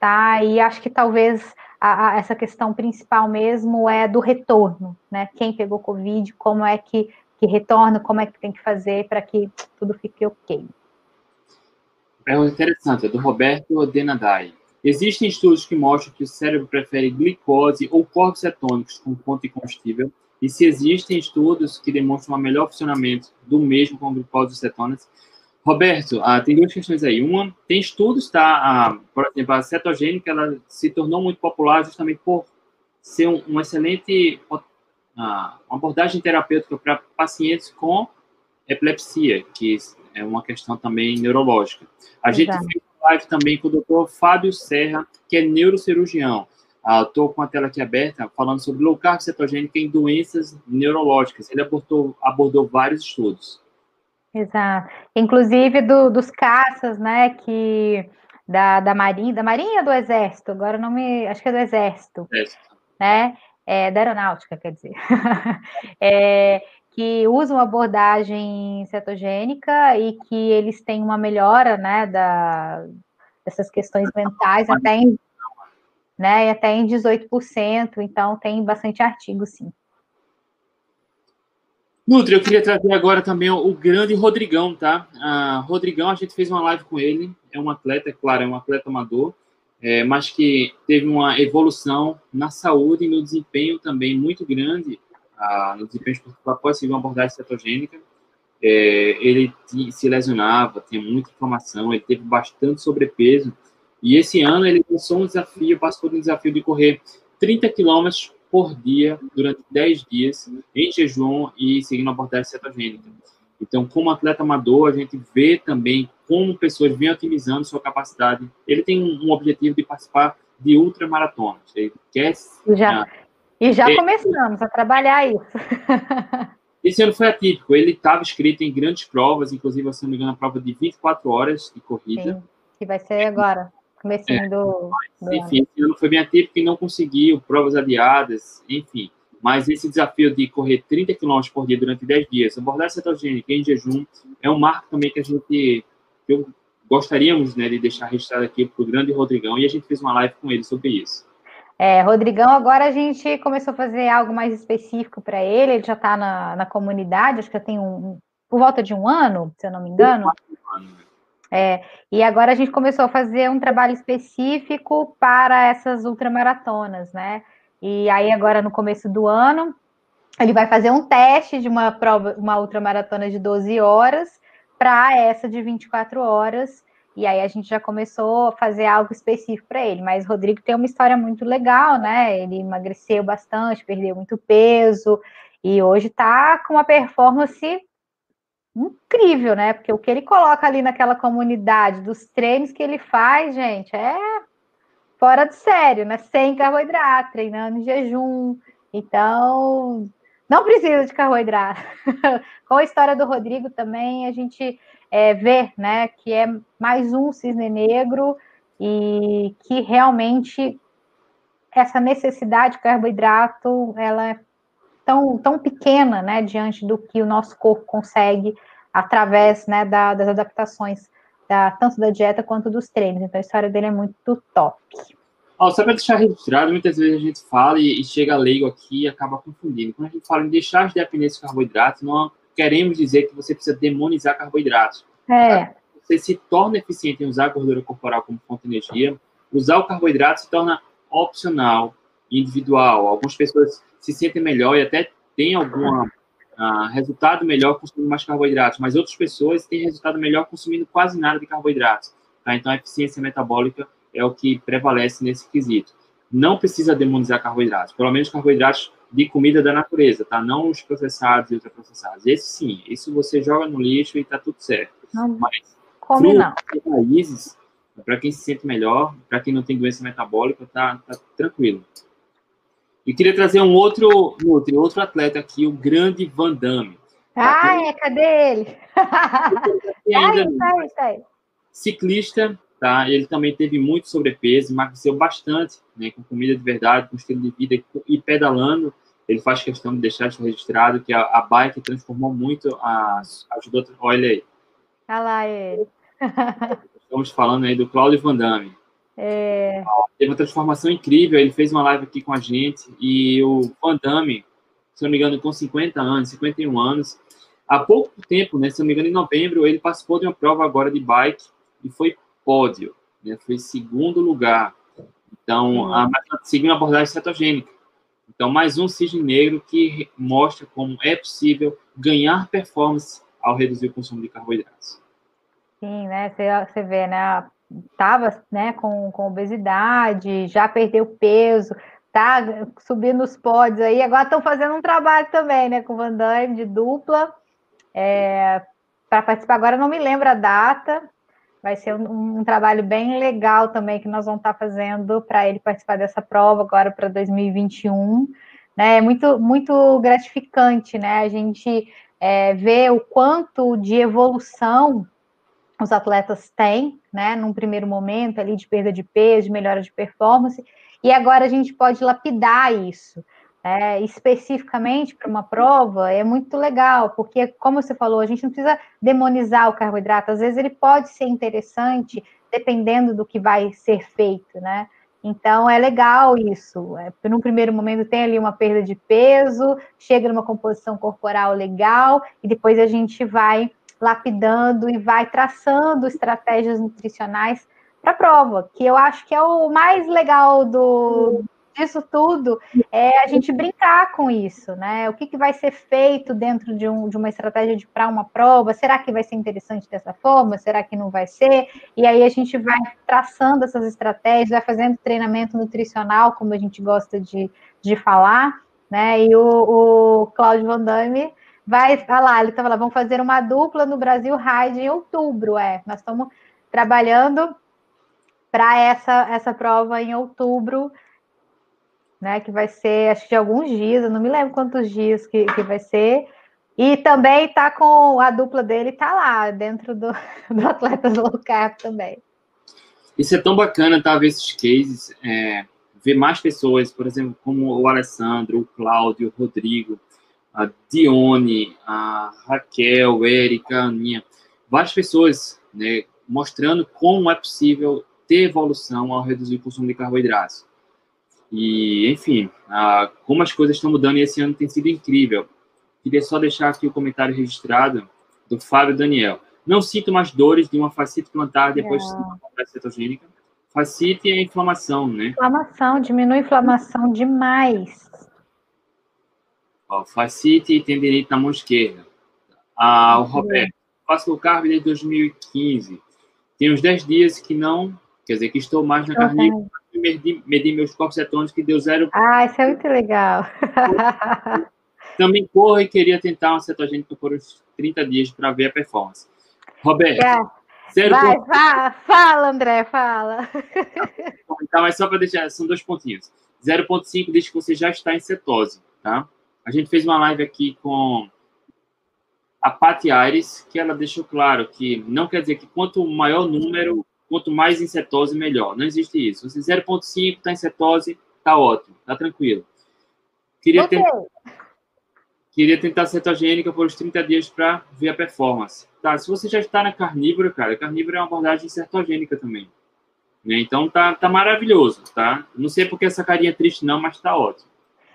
tá? E acho que talvez a, a, essa questão principal mesmo é do retorno, né? Quem pegou Covid, como é que que retorna, como é que tem que fazer para que tudo fique ok. É interessante, é do Roberto Denadai. Existem estudos que mostram que o cérebro prefere glicose ou corpos cetônicos como fonte combustível, e se existem estudos que demonstram um melhor funcionamento do mesmo com glicose e cetonas. Roberto, ah, tem duas questões aí. Uma, tem estudos, tá? Ah, por exemplo, a cetogênica ela se tornou muito popular justamente por ser um, um excelente uma abordagem terapêutica para pacientes com epilepsia, que é uma questão também neurológica. A Exato. gente fez uma live também com o doutor Fábio Serra, que é neurocirurgião. Estou com a tela aqui aberta, falando sobre low carb cetogênica em doenças neurológicas. Ele abordou, abordou vários estudos. Exato. Inclusive do, dos caças, né, que da, da Marinha, da Marinha do Exército, agora não me, acho que é do Exército, Exército. né, é, da aeronáutica, quer dizer, [LAUGHS] é, que usam abordagem cetogênica e que eles têm uma melhora, né, da, dessas questões mentais até em, né, até em 18%, então tem bastante artigo, sim. Nutri, eu queria trazer agora também o, grande Rodrigão, tá? Uh, Rodrigão, a gente fez uma live com ele, é um atleta, é claro, é um atleta amador, é, mas que teve uma evolução na saúde e no desempenho também muito grande, ah, no desempenho esportivo após seguir uma abordagem cetogênica. É, ele se lesionava, tinha muita inflamação, ele teve bastante sobrepeso, e esse ano ele lançou um desafio, passou um desafio de correr 30 quilômetros por dia durante 10 dias em jejum e seguindo a abordagem cetogênica. Então, como atleta amador, a gente vê também como pessoas vêm otimizando sua capacidade. Ele tem um objetivo de participar de ultramaratonas. Ele quer. Já, e já ele, começamos a trabalhar isso. [LAUGHS] Esse ano foi atípico. Ele estava inscrito em grandes provas, inclusive, se não me engano, a prova de 24 horas de corrida. Sim, que vai ser agora, comecinho é, do, do. Enfim, ano. esse ano foi bem atípico e não conseguiu, provas adiadas, enfim. Mas esse desafio de correr 30 km por dia durante 10 dias, abordar cetogênica em jejum, é um marco também que a gente eu gostaríamos né, de deixar registrado aqui para o grande Rodrigão, e a gente fez uma live com ele sobre isso. É, Rodrigão, agora a gente começou a fazer algo mais específico para ele, ele já está na, na comunidade, acho que já tem um, por volta de um ano, se eu não me engano. É, e agora a gente começou a fazer um trabalho específico para essas ultramaratonas, né? E aí agora no começo do ano, ele vai fazer um teste de uma prova, uma ultramaratona de 12 horas para essa de 24 horas. E aí a gente já começou a fazer algo específico para ele. Mas Rodrigo tem uma história muito legal, né? Ele emagreceu bastante, perdeu muito peso e hoje está com uma performance incrível, né? Porque o que ele coloca ali naquela comunidade, dos treinos que ele faz, gente, é fora de sério, né? Sem carboidrato, treinando em jejum. Então, não precisa de carboidrato. [LAUGHS] Com a história do Rodrigo também, a gente é, vê, né, que é mais um cisne negro e que realmente essa necessidade de carboidrato, ela é tão, tão pequena, né, diante do que o nosso corpo consegue através, né, da, das adaptações, da, tanto da dieta quanto dos treinos. Então, a história dele é muito top. Oh, só para deixar registrado, muitas vezes a gente fala e, e chega leigo aqui e acaba confundindo. Quando a gente fala em deixar de depender de carboidratos, não queremos dizer que você precisa demonizar carboidratos. É. Você se torna eficiente em usar a gordura corporal como fonte de energia. Usar o carboidrato se torna opcional, individual. Algumas pessoas se sentem melhor e até têm algum uh, resultado melhor consumindo mais carboidratos, mas outras pessoas têm resultado melhor consumindo quase nada de carboidratos. Tá? Então, a eficiência metabólica é o que prevalece nesse quesito. Não precisa demonizar carboidratos, pelo menos carboidratos de comida da natureza, tá? Não os processados e ultraprocessados. Esse sim, isso você joga no lixo e tá tudo certo. Não, Mas come não. raízes, para quem se sente melhor, para quem não tem doença metabólica, tá, tá tranquilo. E queria trazer um outro, outro, outro atleta aqui, o grande Van Damme. Ah, é, cadê ele? [LAUGHS] Ainda ai, ai, Ciclista, tá? Ele também teve muito sobrepeso, emagreceu bastante, né? Com comida de verdade, com estilo de vida e pedalando. Ele faz questão de deixar isso registrado, que a, a bike transformou muito, a, ajudou. Olha aí. Olha lá ele. Estamos falando aí do Claudio Van Damme. É... Teve uma transformação incrível. Ele fez uma live aqui com a gente e o Van Damme, se não me engano, com 50 anos, 51 anos, há pouco tempo, né, se não me engano, em novembro, ele participou de uma prova agora de bike e foi pódio, né, foi segundo lugar. Então, a, seguindo a abordagem cetogênica. Então, mais um cisne negro que mostra como é possível ganhar performance ao reduzir o consumo de carboidratos. Sim, né? Você vê, né? Tava, né, com, com obesidade, já perdeu peso, tá subindo os pódios aí. Agora estão fazendo um trabalho também, né, com o Van Damme de dupla. É, para participar agora, não me lembro a data. Vai ser um, um, trabalho bem legal também que nós vamos estar tá fazendo para ele participar dessa prova agora para 2021. Né? É muito, muito gratificante, né? A gente é, ver o quanto de evolução os atletas têm, né, num primeiro momento ali de perda de peso, de melhora de performance, e agora a gente pode lapidar isso. É, especificamente para uma prova, é muito legal, porque, como você falou, a gente não precisa demonizar o carboidrato, às vezes ele pode ser interessante, dependendo do que vai ser feito, né? Então é legal isso. É, no primeiro momento tem ali uma perda de peso, chega numa composição corporal legal, e depois a gente vai lapidando e vai traçando estratégias nutricionais para a prova, que eu acho que é o mais legal do, disso tudo é a gente brincar com isso, né? O que, que vai ser feito dentro de, um, de uma estratégia de para uma prova? Será que vai ser interessante dessa forma? Será que não vai ser? E aí a gente vai traçando essas estratégias, vai fazendo treinamento nutricional, como a gente gosta de, de falar, né? E o, o Claudio Van Damme vai, olha lá, ele estava lá, vamos fazer uma dupla no Brasil Ride em outubro, é. Nós estamos trabalhando para essa, essa prova em outubro né? Que vai ser, acho que de alguns dias, eu não me lembro quantos dias que, que vai ser. E também tá com a dupla dele, tá lá, dentro do, [LAUGHS] do Atletas Low Carb também. Isso é tão bacana, tá? Ver esses cases, é, ver mais pessoas, por exemplo, como o Alessandro, o Cláudio, o Rodrigo, a Dione, a Raquel, a Erika, a Aninha, várias pessoas, né, mostrando como é possível ter evolução ao reduzir o consumo de carboidratos. E, enfim, a, como as coisas estão mudando e esse ano tem sido incrível. Queria só deixar aqui o comentário registrado do Fábio Daniel. Não sinto mais dores de uma fascite plantar depois de uma cetogênica. Fascite é inflamação, né? Inflamação, diminui a inflamação demais. Ó, fascite e tendinite na mão esquerda. Ah, o Roberto, faço low carb desde 2015. Tem uns 10 dias que não, quer dizer, que estou mais na carnívora. Medi, medi meus corpos cetônicos que deu zero. Ah, isso é muito legal. [LAUGHS] Também corro e queria tentar uma cetogênica por uns 30 dias para ver a performance. Roberto. É. Zero Vai, ponto... fala, fala, André, fala. Tá, mas só para deixar, são dois pontinhos. 0,5 diz que você já está em cetose, tá? A gente fez uma live aqui com a Patti Aires, que ela deixou claro que não quer dizer que quanto maior o número, quanto mais em cetose, melhor. Não existe isso. Você 0,5 está em cetose, tá ótimo, tá tranquilo. Queria, okay. tentar, queria tentar cetogênica por uns 30 dias para ver a performance. Tá, se você já está na carnívora, cara, carnívora é uma abordagem cetogênica também. Né? Então tá, tá maravilhoso, tá? Não sei porque essa carinha é triste não, mas tá ótimo.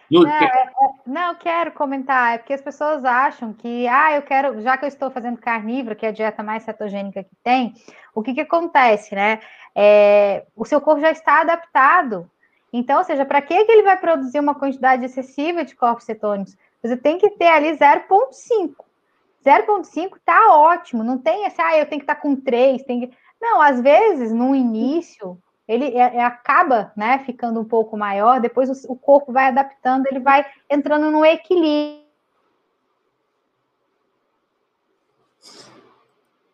Não, é, é, não, eu quero comentar, é porque as pessoas acham que, ah, eu quero, já que eu estou fazendo carnívoro, que é a dieta mais cetogênica que tem, o que que acontece, né? É, o seu corpo já está adaptado. Então, ou seja, para que, ele vai produzir uma quantidade excessiva de corpos cetônicos? Você tem que ter ali 0,5. 0,5 tá ótimo, não tem esse, ah, eu tenho que estar tá com 3, tem que... Não, às vezes, no início, ele é, é, acaba né, ficando um pouco maior, depois o, o, corpo vai adaptando, ele vai entrando no equilíbrio.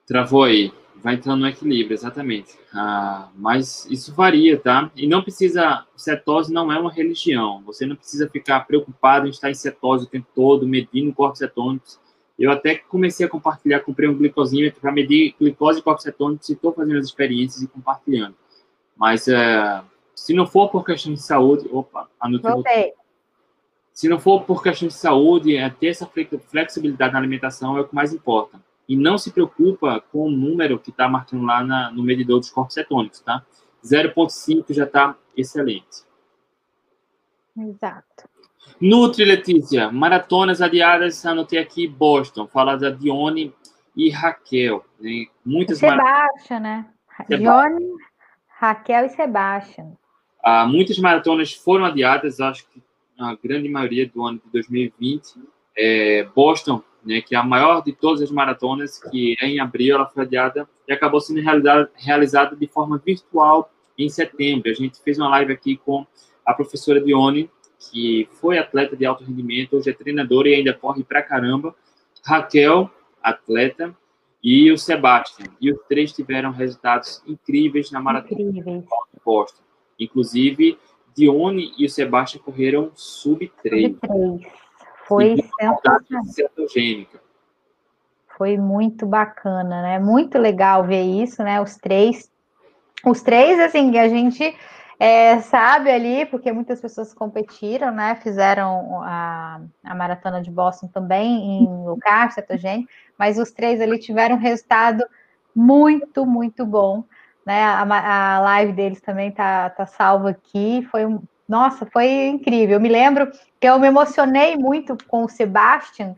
Travou aí, vai entrando no equilíbrio, exatamente. Ah, mas isso varia, tá? E não precisa, cetose não é uma religião, você não precisa ficar preocupado em estar em cetose o tempo todo, medindo corpos cetônicos. Eu até comecei a compartilhar, comprei um glicosímetro para medir glicose e corpos cetônicos e estou fazendo as experiências e compartilhando. Mas é, se não for por questão de saúde, opa, anotei. Se não for por questão de saúde, é ter essa flexibilidade na alimentação é o que mais importa. E não se preocupa com o número que está marcando lá na, no medidor dos corpos cetônicos, tá? 0,5 já está excelente. Exato. Nutri, Letícia. Maratonas adiadas, anotei aqui Boston. Fala da Dione e Raquel. Né? Muitas Sebastião, né? Dione, Raquel e Sebastião. Ah, muitas maratonas foram adiadas, acho que a grande maioria do ano de 2020. É, Boston, né, que é a maior de todas as maratonas, que é em abril, ela foi adiada e acabou sendo realizada, realizada de forma virtual em setembro. A gente fez uma live aqui com a professora Dione, que foi atleta de alto rendimento, hoje é treinadora e ainda corre pra caramba. Raquel, atleta, e o Sebastian. E os três tiveram resultados incríveis na maratona de Boston. Inclusive, Dione e o Sebastian correram sub 3. Sub 3. Foi sensacional. Foi muito bacana, né? Muito legal ver isso, né? Os três. Os três, assim, a gente é, sabe ali, porque muitas pessoas competiram, né? Fizeram a, a maratona de Boston também em [LAUGHS] lugar cetogênico, mas os três ali tiveram um resultado muito, muito bom. Né? A, a live deles também tá, tá salva aqui. Foi um, nossa, foi incrível. Eu me lembro que eu me emocionei muito com o Sebastian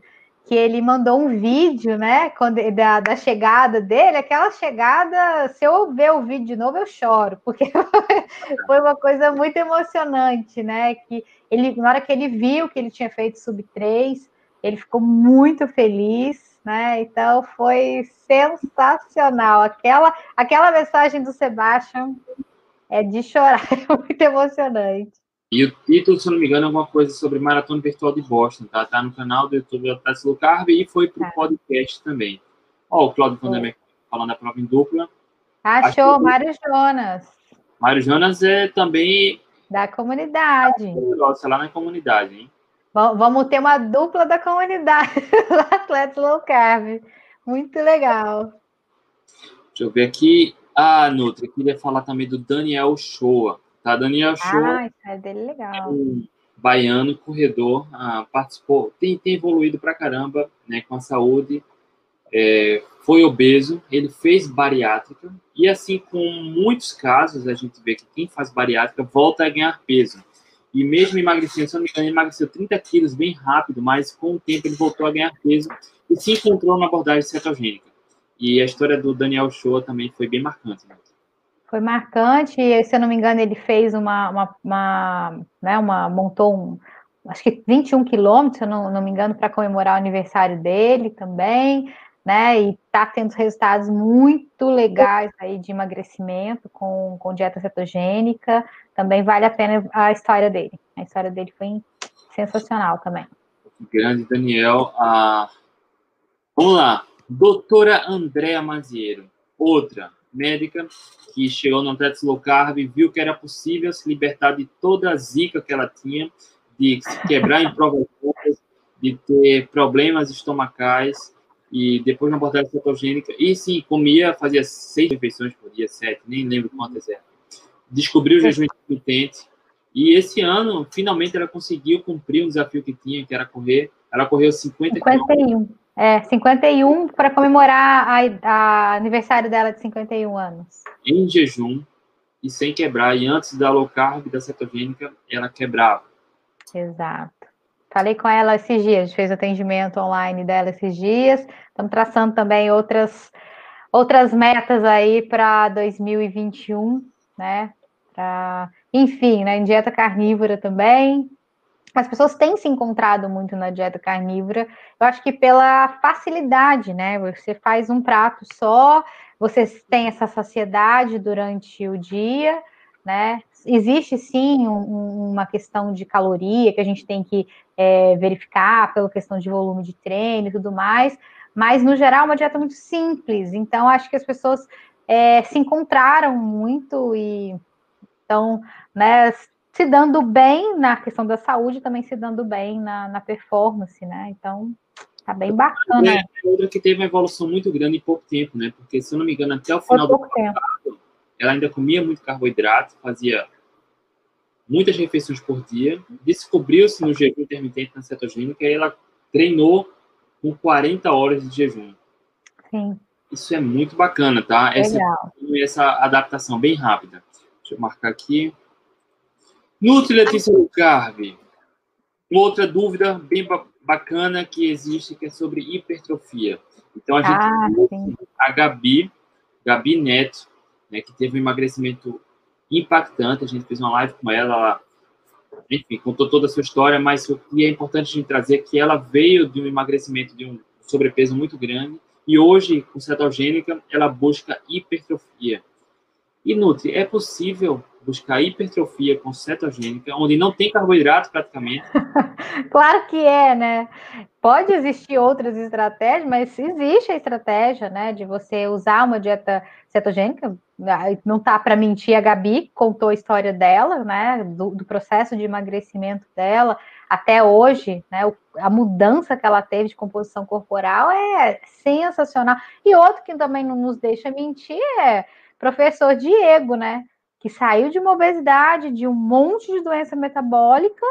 que ele mandou um vídeo, né, quando, da, da chegada dele, aquela chegada, se eu ver o vídeo de novo, eu choro, porque [LAUGHS] foi uma coisa muito emocionante, né, que ele, na hora que ele viu que ele tinha feito sub 3, ele ficou muito feliz, né, então foi sensacional, aquela, aquela mensagem do Sebastian é de chorar, [LAUGHS] é muito emocionante. E o título, se não me engano, é alguma coisa sobre Maratona Virtual de Boston, tá? Tá no canal do YouTube da Tesla Carb e foi pro é. podcast também. Ó, o Claudio Vandermeer falando da prova em dupla. Achou, Mário Jonas. Mário Jonas é também... Da comunidade. Nossa, lá na comunidade, hein? Vamos ter uma dupla da comunidade, [LAUGHS] Atletas Low Carb. Muito legal. Deixa eu ver aqui. Ah, Nutri, queria falar também do Daniel Shoa. Tá? Daniel Show ah, isso é dele legal. Um baiano, corredor, ah, participou, tem, tem evoluído pra caramba né, com a saúde, é, foi obeso, ele fez bariátrica, e assim, com muitos casos, a gente vê que quem faz bariátrica volta a ganhar peso. E mesmo emagrecendo, se não me engano, ele emagreceu 30 quilos bem rápido, mas com o tempo ele voltou a ganhar peso e se encontrou na abordagem cetogênica. E a história do Daniel Show também foi bem marcante. Né? Foi marcante. E, se eu não me engano, ele fez uma, uma, uma, né, uma montou um, acho que 21 quilômetros, se eu não, não me engano, para comemorar o aniversário dele também, né? E tá tendo resultados muito legais aí de emagrecimento com, com dieta cetogênica. Também vale a pena a história dele. A história dele foi sensacional também. Grande, Daniel. Ah, vamos lá. Doutora Andréa Maziero, outra médica que chegou no Atletas Low Carb, viu que era possível se libertar de toda a zica que ela tinha, de se quebrar em provas de ter problemas estomacais, e depois na abordagem cetogênica, e sim, comia, fazia seis refeições por dia, sete, nem lembro quantas eram. Descobriu o jejum intermitente, e esse ano, finalmente, ela conseguiu cumprir um desafio que tinha, que era correr. Ela correu 50 51. É, 51 para comemorar a, a, aniversário dela de 51 anos. Em jejum e sem quebrar. E antes da low carb, da cetogênica, ela quebrava. Exato. Falei com ela esses dias, a gente fez atendimento online dela esses dias. Estamos traçando também outras, outras metas aí para 2021, né? Pra, enfim, né, em dieta carnívora também. As pessoas têm se encontrado muito na dieta carnívora, eu acho que pela facilidade, né? Você faz um prato só, você tem essa saciedade durante o dia, né? Existe sim um, uma questão de caloria que a gente tem que é, verificar pela questão de volume de treino e tudo mais, mas no geral é uma dieta muito simples. Então acho que as pessoas é, se encontraram muito e estão né, se dando bem na questão da saúde, também se dando bem na, na performance, né? Então tá bem bacana. É, outra que teve uma evolução muito grande em pouco tempo, né? Porque se eu não me engano, até o final do ano, ela ainda comia muito carboidrato, fazia muitas refeições por dia, descobriu-se no jejum intermitente na cetogênica e ela treinou com 40 horas de jejum. Sim. Isso é muito bacana, tá? Essa, essa adaptação bem rápida. Deixa eu marcar aqui. Nutri Letícia do Carve. Outra dúvida bem bacana que existe que é sobre hipertrofia. Então a gente ah, a Gabi, Gabi Neto, né, que teve um emagrecimento impactante. A gente fez uma live com ela, ela enfim, contou toda a sua história, mas o que é importante a gente trazer é que ela veio de um emagrecimento de um sobrepeso muito grande e hoje, com cetogênica, ela busca hipertrofia. E Nutri, é possível buscar hipertrofia com cetogênica, onde não tem carboidrato praticamente? [LAUGHS] claro que é, né? Pode existir outras estratégias, mas existe a estratégia, né, de você usar uma dieta cetogênica. Não tá para mentir, a Gabi contou a história dela, né, do, do, processo de emagrecimento dela até hoje, né, a mudança que ela teve de composição corporal é sensacional. E outro que também não nos deixa mentir é professor Diego, né? Que saiu de uma obesidade, de um monte de doença metabólica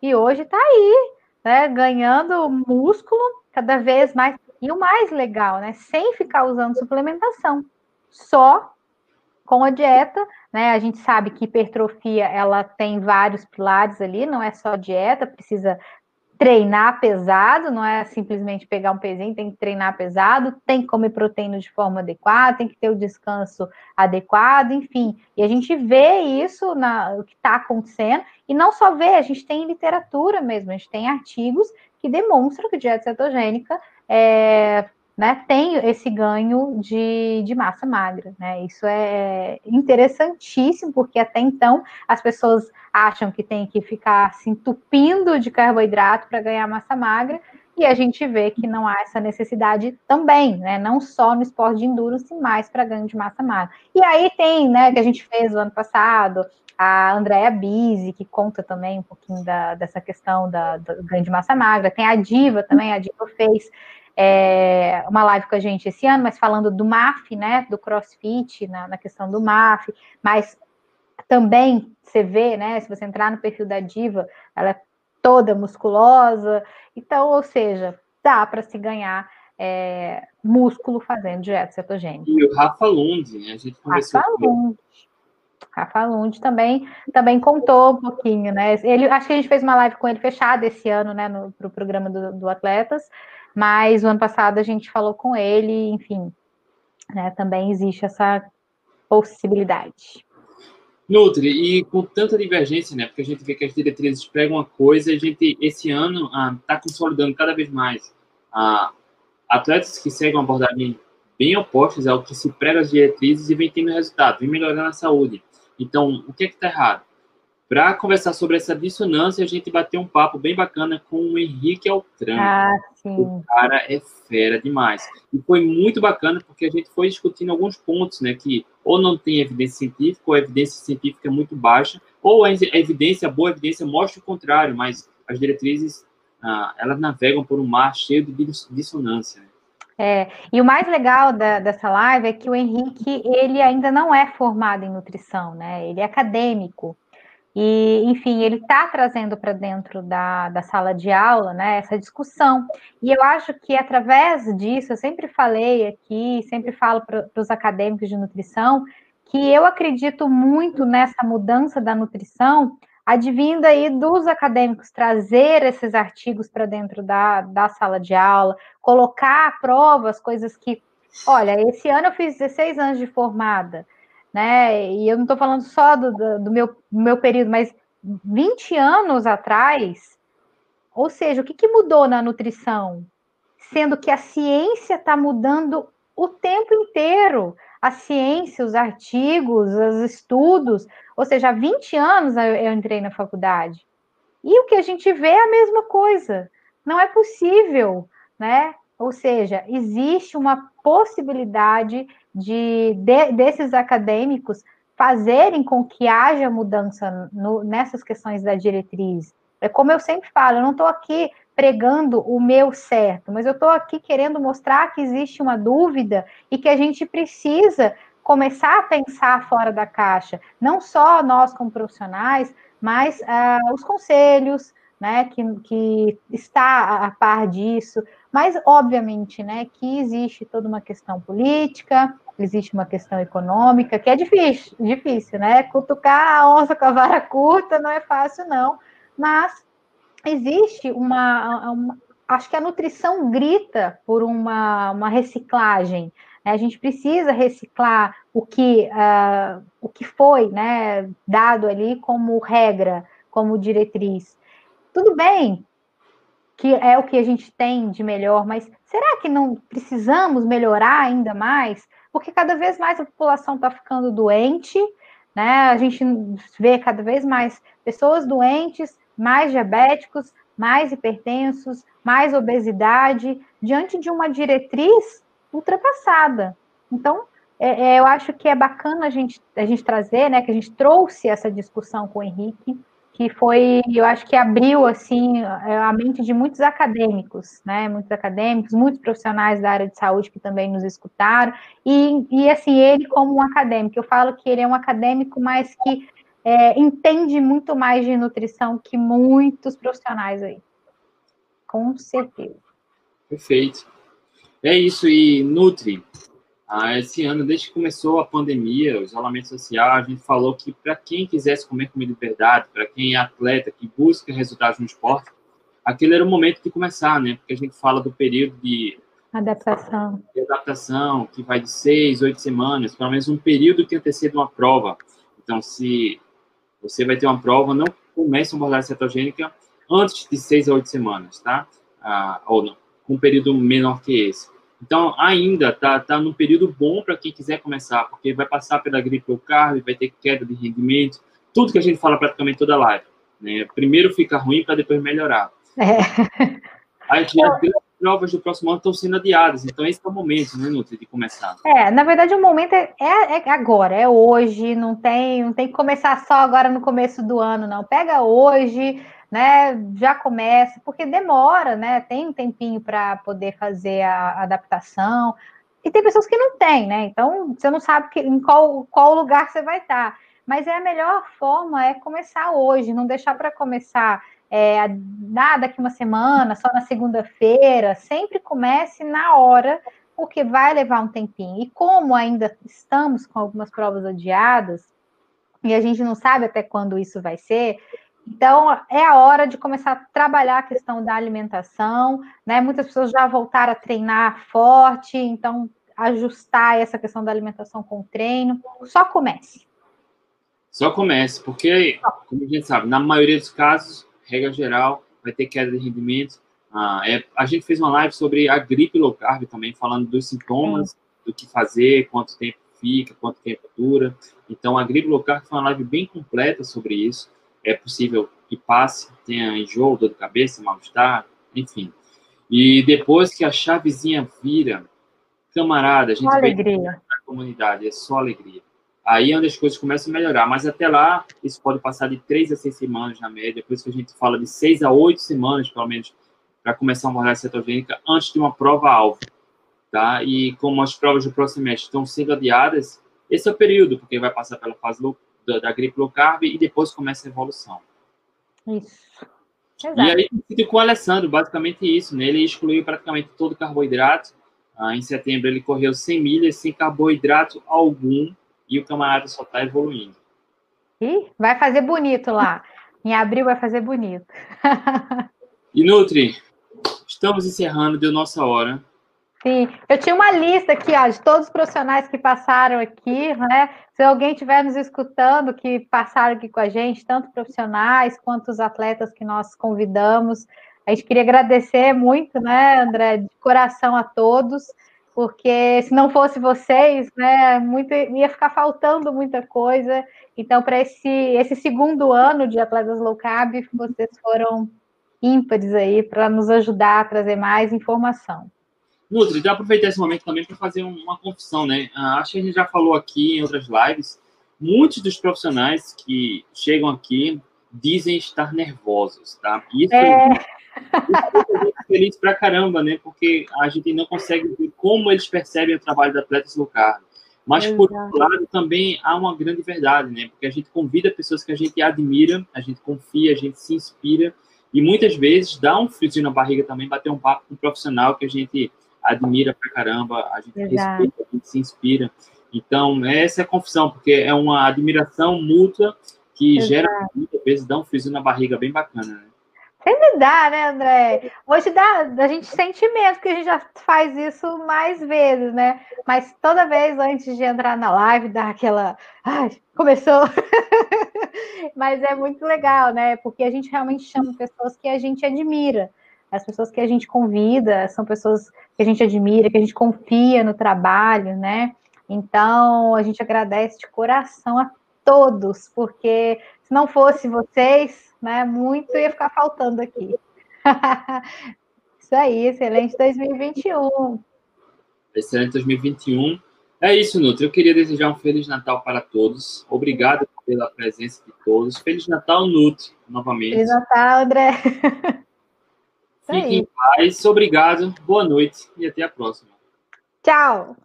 e hoje está aí, né? Ganhando músculo cada vez mais. E o mais legal, né? Sem ficar usando suplementação, só com a dieta, né? A gente sabe que hipertrofia ela tem vários pilares ali, não é só dieta, precisa treinar pesado, não é simplesmente pegar um pezinho, tem que treinar pesado, tem que comer proteína de forma adequada, tem que ter o descanso adequado, enfim. E a gente vê isso na o que está acontecendo, e não só vê, a gente tem literatura mesmo, a gente tem artigos que demonstram que dieta cetogênica é, né, tem esse ganho de, de massa magra, né? Isso é interessantíssimo, porque até então as pessoas acham que tem que ficar se entupindo de carboidrato para ganhar massa magra, e a gente vê que não há essa necessidade também, né? Não só no esporte de endurance, mas para ganho de massa magra. E aí tem, né, que a gente fez o ano passado, a Andrea Bise, que conta também um pouquinho da, dessa questão da, do ganho de massa magra, tem a Diva também, a Diva fez é, uma live com a gente esse ano, mas falando do MAF, né, do CrossFit, na, na questão do MAF, mas também você vê, né, se você entrar no perfil da Diva, ela é toda musculosa, então, ou seja, dá para se ganhar é, músculo fazendo dieta cetogênica. E o Rafa Lund, né, a gente conversou Rafa Lund. Rafa Lund também, também contou um pouquinho, né? Ele, acho que a gente fez uma live com ele fechada esse ano, né, no pro programa do, do Atletas, mas o ano passado a gente falou com ele, enfim, né, também existe essa possibilidade. Nutri, e com tanta divergência, né? Porque a gente vê que as diretrizes pregam uma coisa, a gente, esse ano, está ah, consolidando cada vez mais. Ah, atletas que seguem uma abordagem bem opostas ao que se prega as diretrizes e vem tendo resultado, vem melhorando a saúde. Então, o que é que está errado? Para conversar sobre essa dissonância, a gente bateu um papo bem bacana com o Henrique Altran. Ah, sim. O cara é fera demais. E foi muito bacana porque a gente foi discutindo alguns pontos, né? Que ou não tem evidência científica, ou a evidência científica é muito baixa, ou a evidência, a boa evidência mostra o contrário, mas as diretrizes, ah, elas navegam por um mar cheio de dissonância. Né? É, e o mais legal da, dessa live é que o Henrique, ele ainda não é formado em nutrição, né? Ele é acadêmico. E, enfim, ele está trazendo para dentro da, da sala de aula né, essa discussão. E eu acho que através disso, eu sempre falei aqui, sempre falo para os acadêmicos de nutrição, que eu acredito muito nessa mudança da nutrição, advinda aí dos acadêmicos trazer esses artigos para dentro da, da sala de aula, colocar à prova as coisas que, olha, esse ano eu fiz 16 anos de formada né? E eu não estou falando só do, do, meu, meu período, mas 20 anos atrás, ou seja, o que, que mudou na nutrição? Sendo que a ciência está mudando o tempo inteiro. A ciência, os artigos, os estudos, ou seja, há 20 anos eu entrei na faculdade. E o que a gente vê é a mesma coisa. Não é possível, né? Ou seja, existe uma possibilidade de, de desses acadêmicos fazerem com que haja mudança no, nessas questões da diretriz. É como eu sempre falo, eu não estou aqui pregando o meu certo, mas eu estou aqui querendo mostrar que existe uma dúvida e que a gente precisa começar a pensar fora da caixa, não só nós como profissionais, mas uh, os conselhos, né, que, que está a par disso, mas obviamente, né, que existe toda uma questão política, existe uma questão econômica, que é difícil, difícil, né? Cutucar a onça com a vara curta não é fácil, não, mas existe uma, uma acho que a nutrição grita por uma, uma reciclagem. Né? A gente precisa reciclar o que, uh, o que foi né, dado ali como regra, como diretriz. Tudo bem que é o que a gente tem de melhor, mas será que não precisamos melhorar ainda mais? porque cada vez mais a população está ficando doente, né? A gente vê cada vez mais pessoas doentes, mais diabéticos, mais hipertensos, mais obesidade, diante de uma diretriz ultrapassada. Então, é, é, eu acho que é bacana a gente, a gente trazer, né, que a gente trouxe essa discussão com o Henrique, que foi, eu acho que abriu assim a mente de muitos acadêmicos, né? Muitos acadêmicos, muitos profissionais da área de saúde que também nos escutaram. E, e assim, ele como um acadêmico, eu falo que ele é um acadêmico, mas que é, entende muito mais de nutrição que muitos profissionais aí. Com certeza. Perfeito. É isso, e Nutri, ah, esse ano, desde que começou a pandemia, o isolamento social, a gente falou que para quem quisesse comer comida de verdade, para quem é atleta, que busca resultados no esporte, aquele era o momento de começar, né? Porque a gente fala do período de adaptação, de adaptação que vai de seis, oito semanas, pelo menos um período que antecede uma prova. Então, se você vai ter uma prova, não comece uma abordagem cetogênica antes de seis a oito semanas, tá? Ah, ou não, um período menor que esse. Então, ainda está tá num período bom para quem quiser começar, porque vai passar pela gripe ou carne, vai ter queda de rendimento, tudo que a gente fala praticamente toda live. Né? Primeiro fica ruim para depois melhorar. É. [LAUGHS] Aí, as provas do próximo ano estão sendo adiadas, então esse é o momento, né, Nutri, de começar. É, na verdade o momento é, é, é, agora, é hoje, não tem, não tem que começar só agora no começo do ano, não. Pega hoje, né, já começa, porque demora, né, tem um tempinho para poder fazer a adaptação, e tem pessoas que não têm, né, então você não sabe que, em qual, qual lugar você vai estar, mas é a melhor forma é começar hoje, não deixar para começar é, nada daqui uma semana, só na segunda-feira, sempre comece na hora, porque vai levar um tempinho, e como ainda estamos com algumas provas adiadas, e a gente não sabe até quando isso vai ser, então, é a hora de começar a trabalhar a questão da alimentação, né? Muitas pessoas já voltaram a treinar forte, então ajustar essa questão da alimentação com o treino. Só comece. Só comece, porque, como a gente sabe, na maioria dos casos, regra geral, vai ter queda de rendimento. Ah, é, a gente fez uma live sobre a gripe low carb também, falando dos sintomas, do que fazer, quanto tempo fica, quanto tempo dura. Então, a gripe low carb foi uma live bem completa sobre isso. É possível que passe, tenha enjoo, dor de cabeça, mal-estar, enfim. E depois que a chavezinha vira, camarada, a gente alegria. na comunidade, é só alegria. Aí é onde as coisas começam a melhorar. Mas até lá, isso pode passar de três a seis semanas na média. Por isso que a gente fala de seis a oito semanas, pelo menos, para começar uma abordagem cetogênica antes de uma prova-alvo. Tá? E como as provas do próximo semestre estão sendo adiadas, esse é o período, porque vai passar pela fase low, da, da, gripe low carb e depois começa a evolução. Isso. Exato. E aí, com o Alessandro, basicamente isso, né? Ele excluiu praticamente todo o carboidrato. Ah, em setembro, ele correu 100 milhas sem carboidrato algum e o camarada só está evoluindo. Ih, vai fazer bonito lá. Em abril vai fazer bonito. [LAUGHS] e Nutri, estamos encerrando, deu nossa hora. Sim, eu tinha uma lista aqui, ó, de todos os profissionais que passaram aqui, né? Se alguém estiver nos escutando, que passaram aqui com a gente, tanto profissionais quanto os atletas que nós convidamos, a gente queria agradecer muito, né, André, de coração a todos porque se não fosse vocês, né, muito, ia ficar faltando muita coisa. Então, para esse, esse segundo ano de Atletas Low Carb, vocês foram ímpares aí para nos ajudar a trazer mais informação. Nutri, já aproveitar esse momento também para fazer uma confissão, né? Ah, acho que a gente já falou aqui em outras lives, muitos dos profissionais que chegam aqui dizem estar nervosos, tá? Isso é feliz pra caramba, né? Porque a gente não consegue ver como eles percebem o trabalho da atletas low carb. Mas, Exato. por outro lado, também há uma grande verdade, né? Porque a gente convida pessoas que a gente admira, a gente confia, a gente se inspira, e muitas vezes dá um friozinho na barriga também bater um papo com um profissional que a gente admira pra caramba, a gente Exato. respeita, a gente se inspira. Então, essa é a confusão, porque é uma admiração mútua que Exato. gera, muitas vezes, dá um friozinho na barriga bem bacana, né? Sempre dá, né, André? Hoje dá, a gente sente menos, porque a gente já faz isso mais vezes, né? Mas toda vez antes de entrar na live, dá aquela. Ai, começou! [LAUGHS] Mas é muito legal, né? Porque a gente realmente chama pessoas que a gente admira. As pessoas que a gente convida são pessoas que a gente admira, que a gente confia no trabalho, né? Então, a gente agradece de coração a todos, porque se não fosse vocês, né? Muito ia ficar faltando aqui. [LAUGHS] isso aí, excelente 2021. Excelente 2021. É isso, Nutri. Eu queria desejar um Feliz Natal para todos. Obrigado pela presença de todos. Feliz Natal, Nutri, novamente. Feliz Natal, André. [LAUGHS] Fiquem em paz. Obrigado, boa noite e até a próxima. Tchau.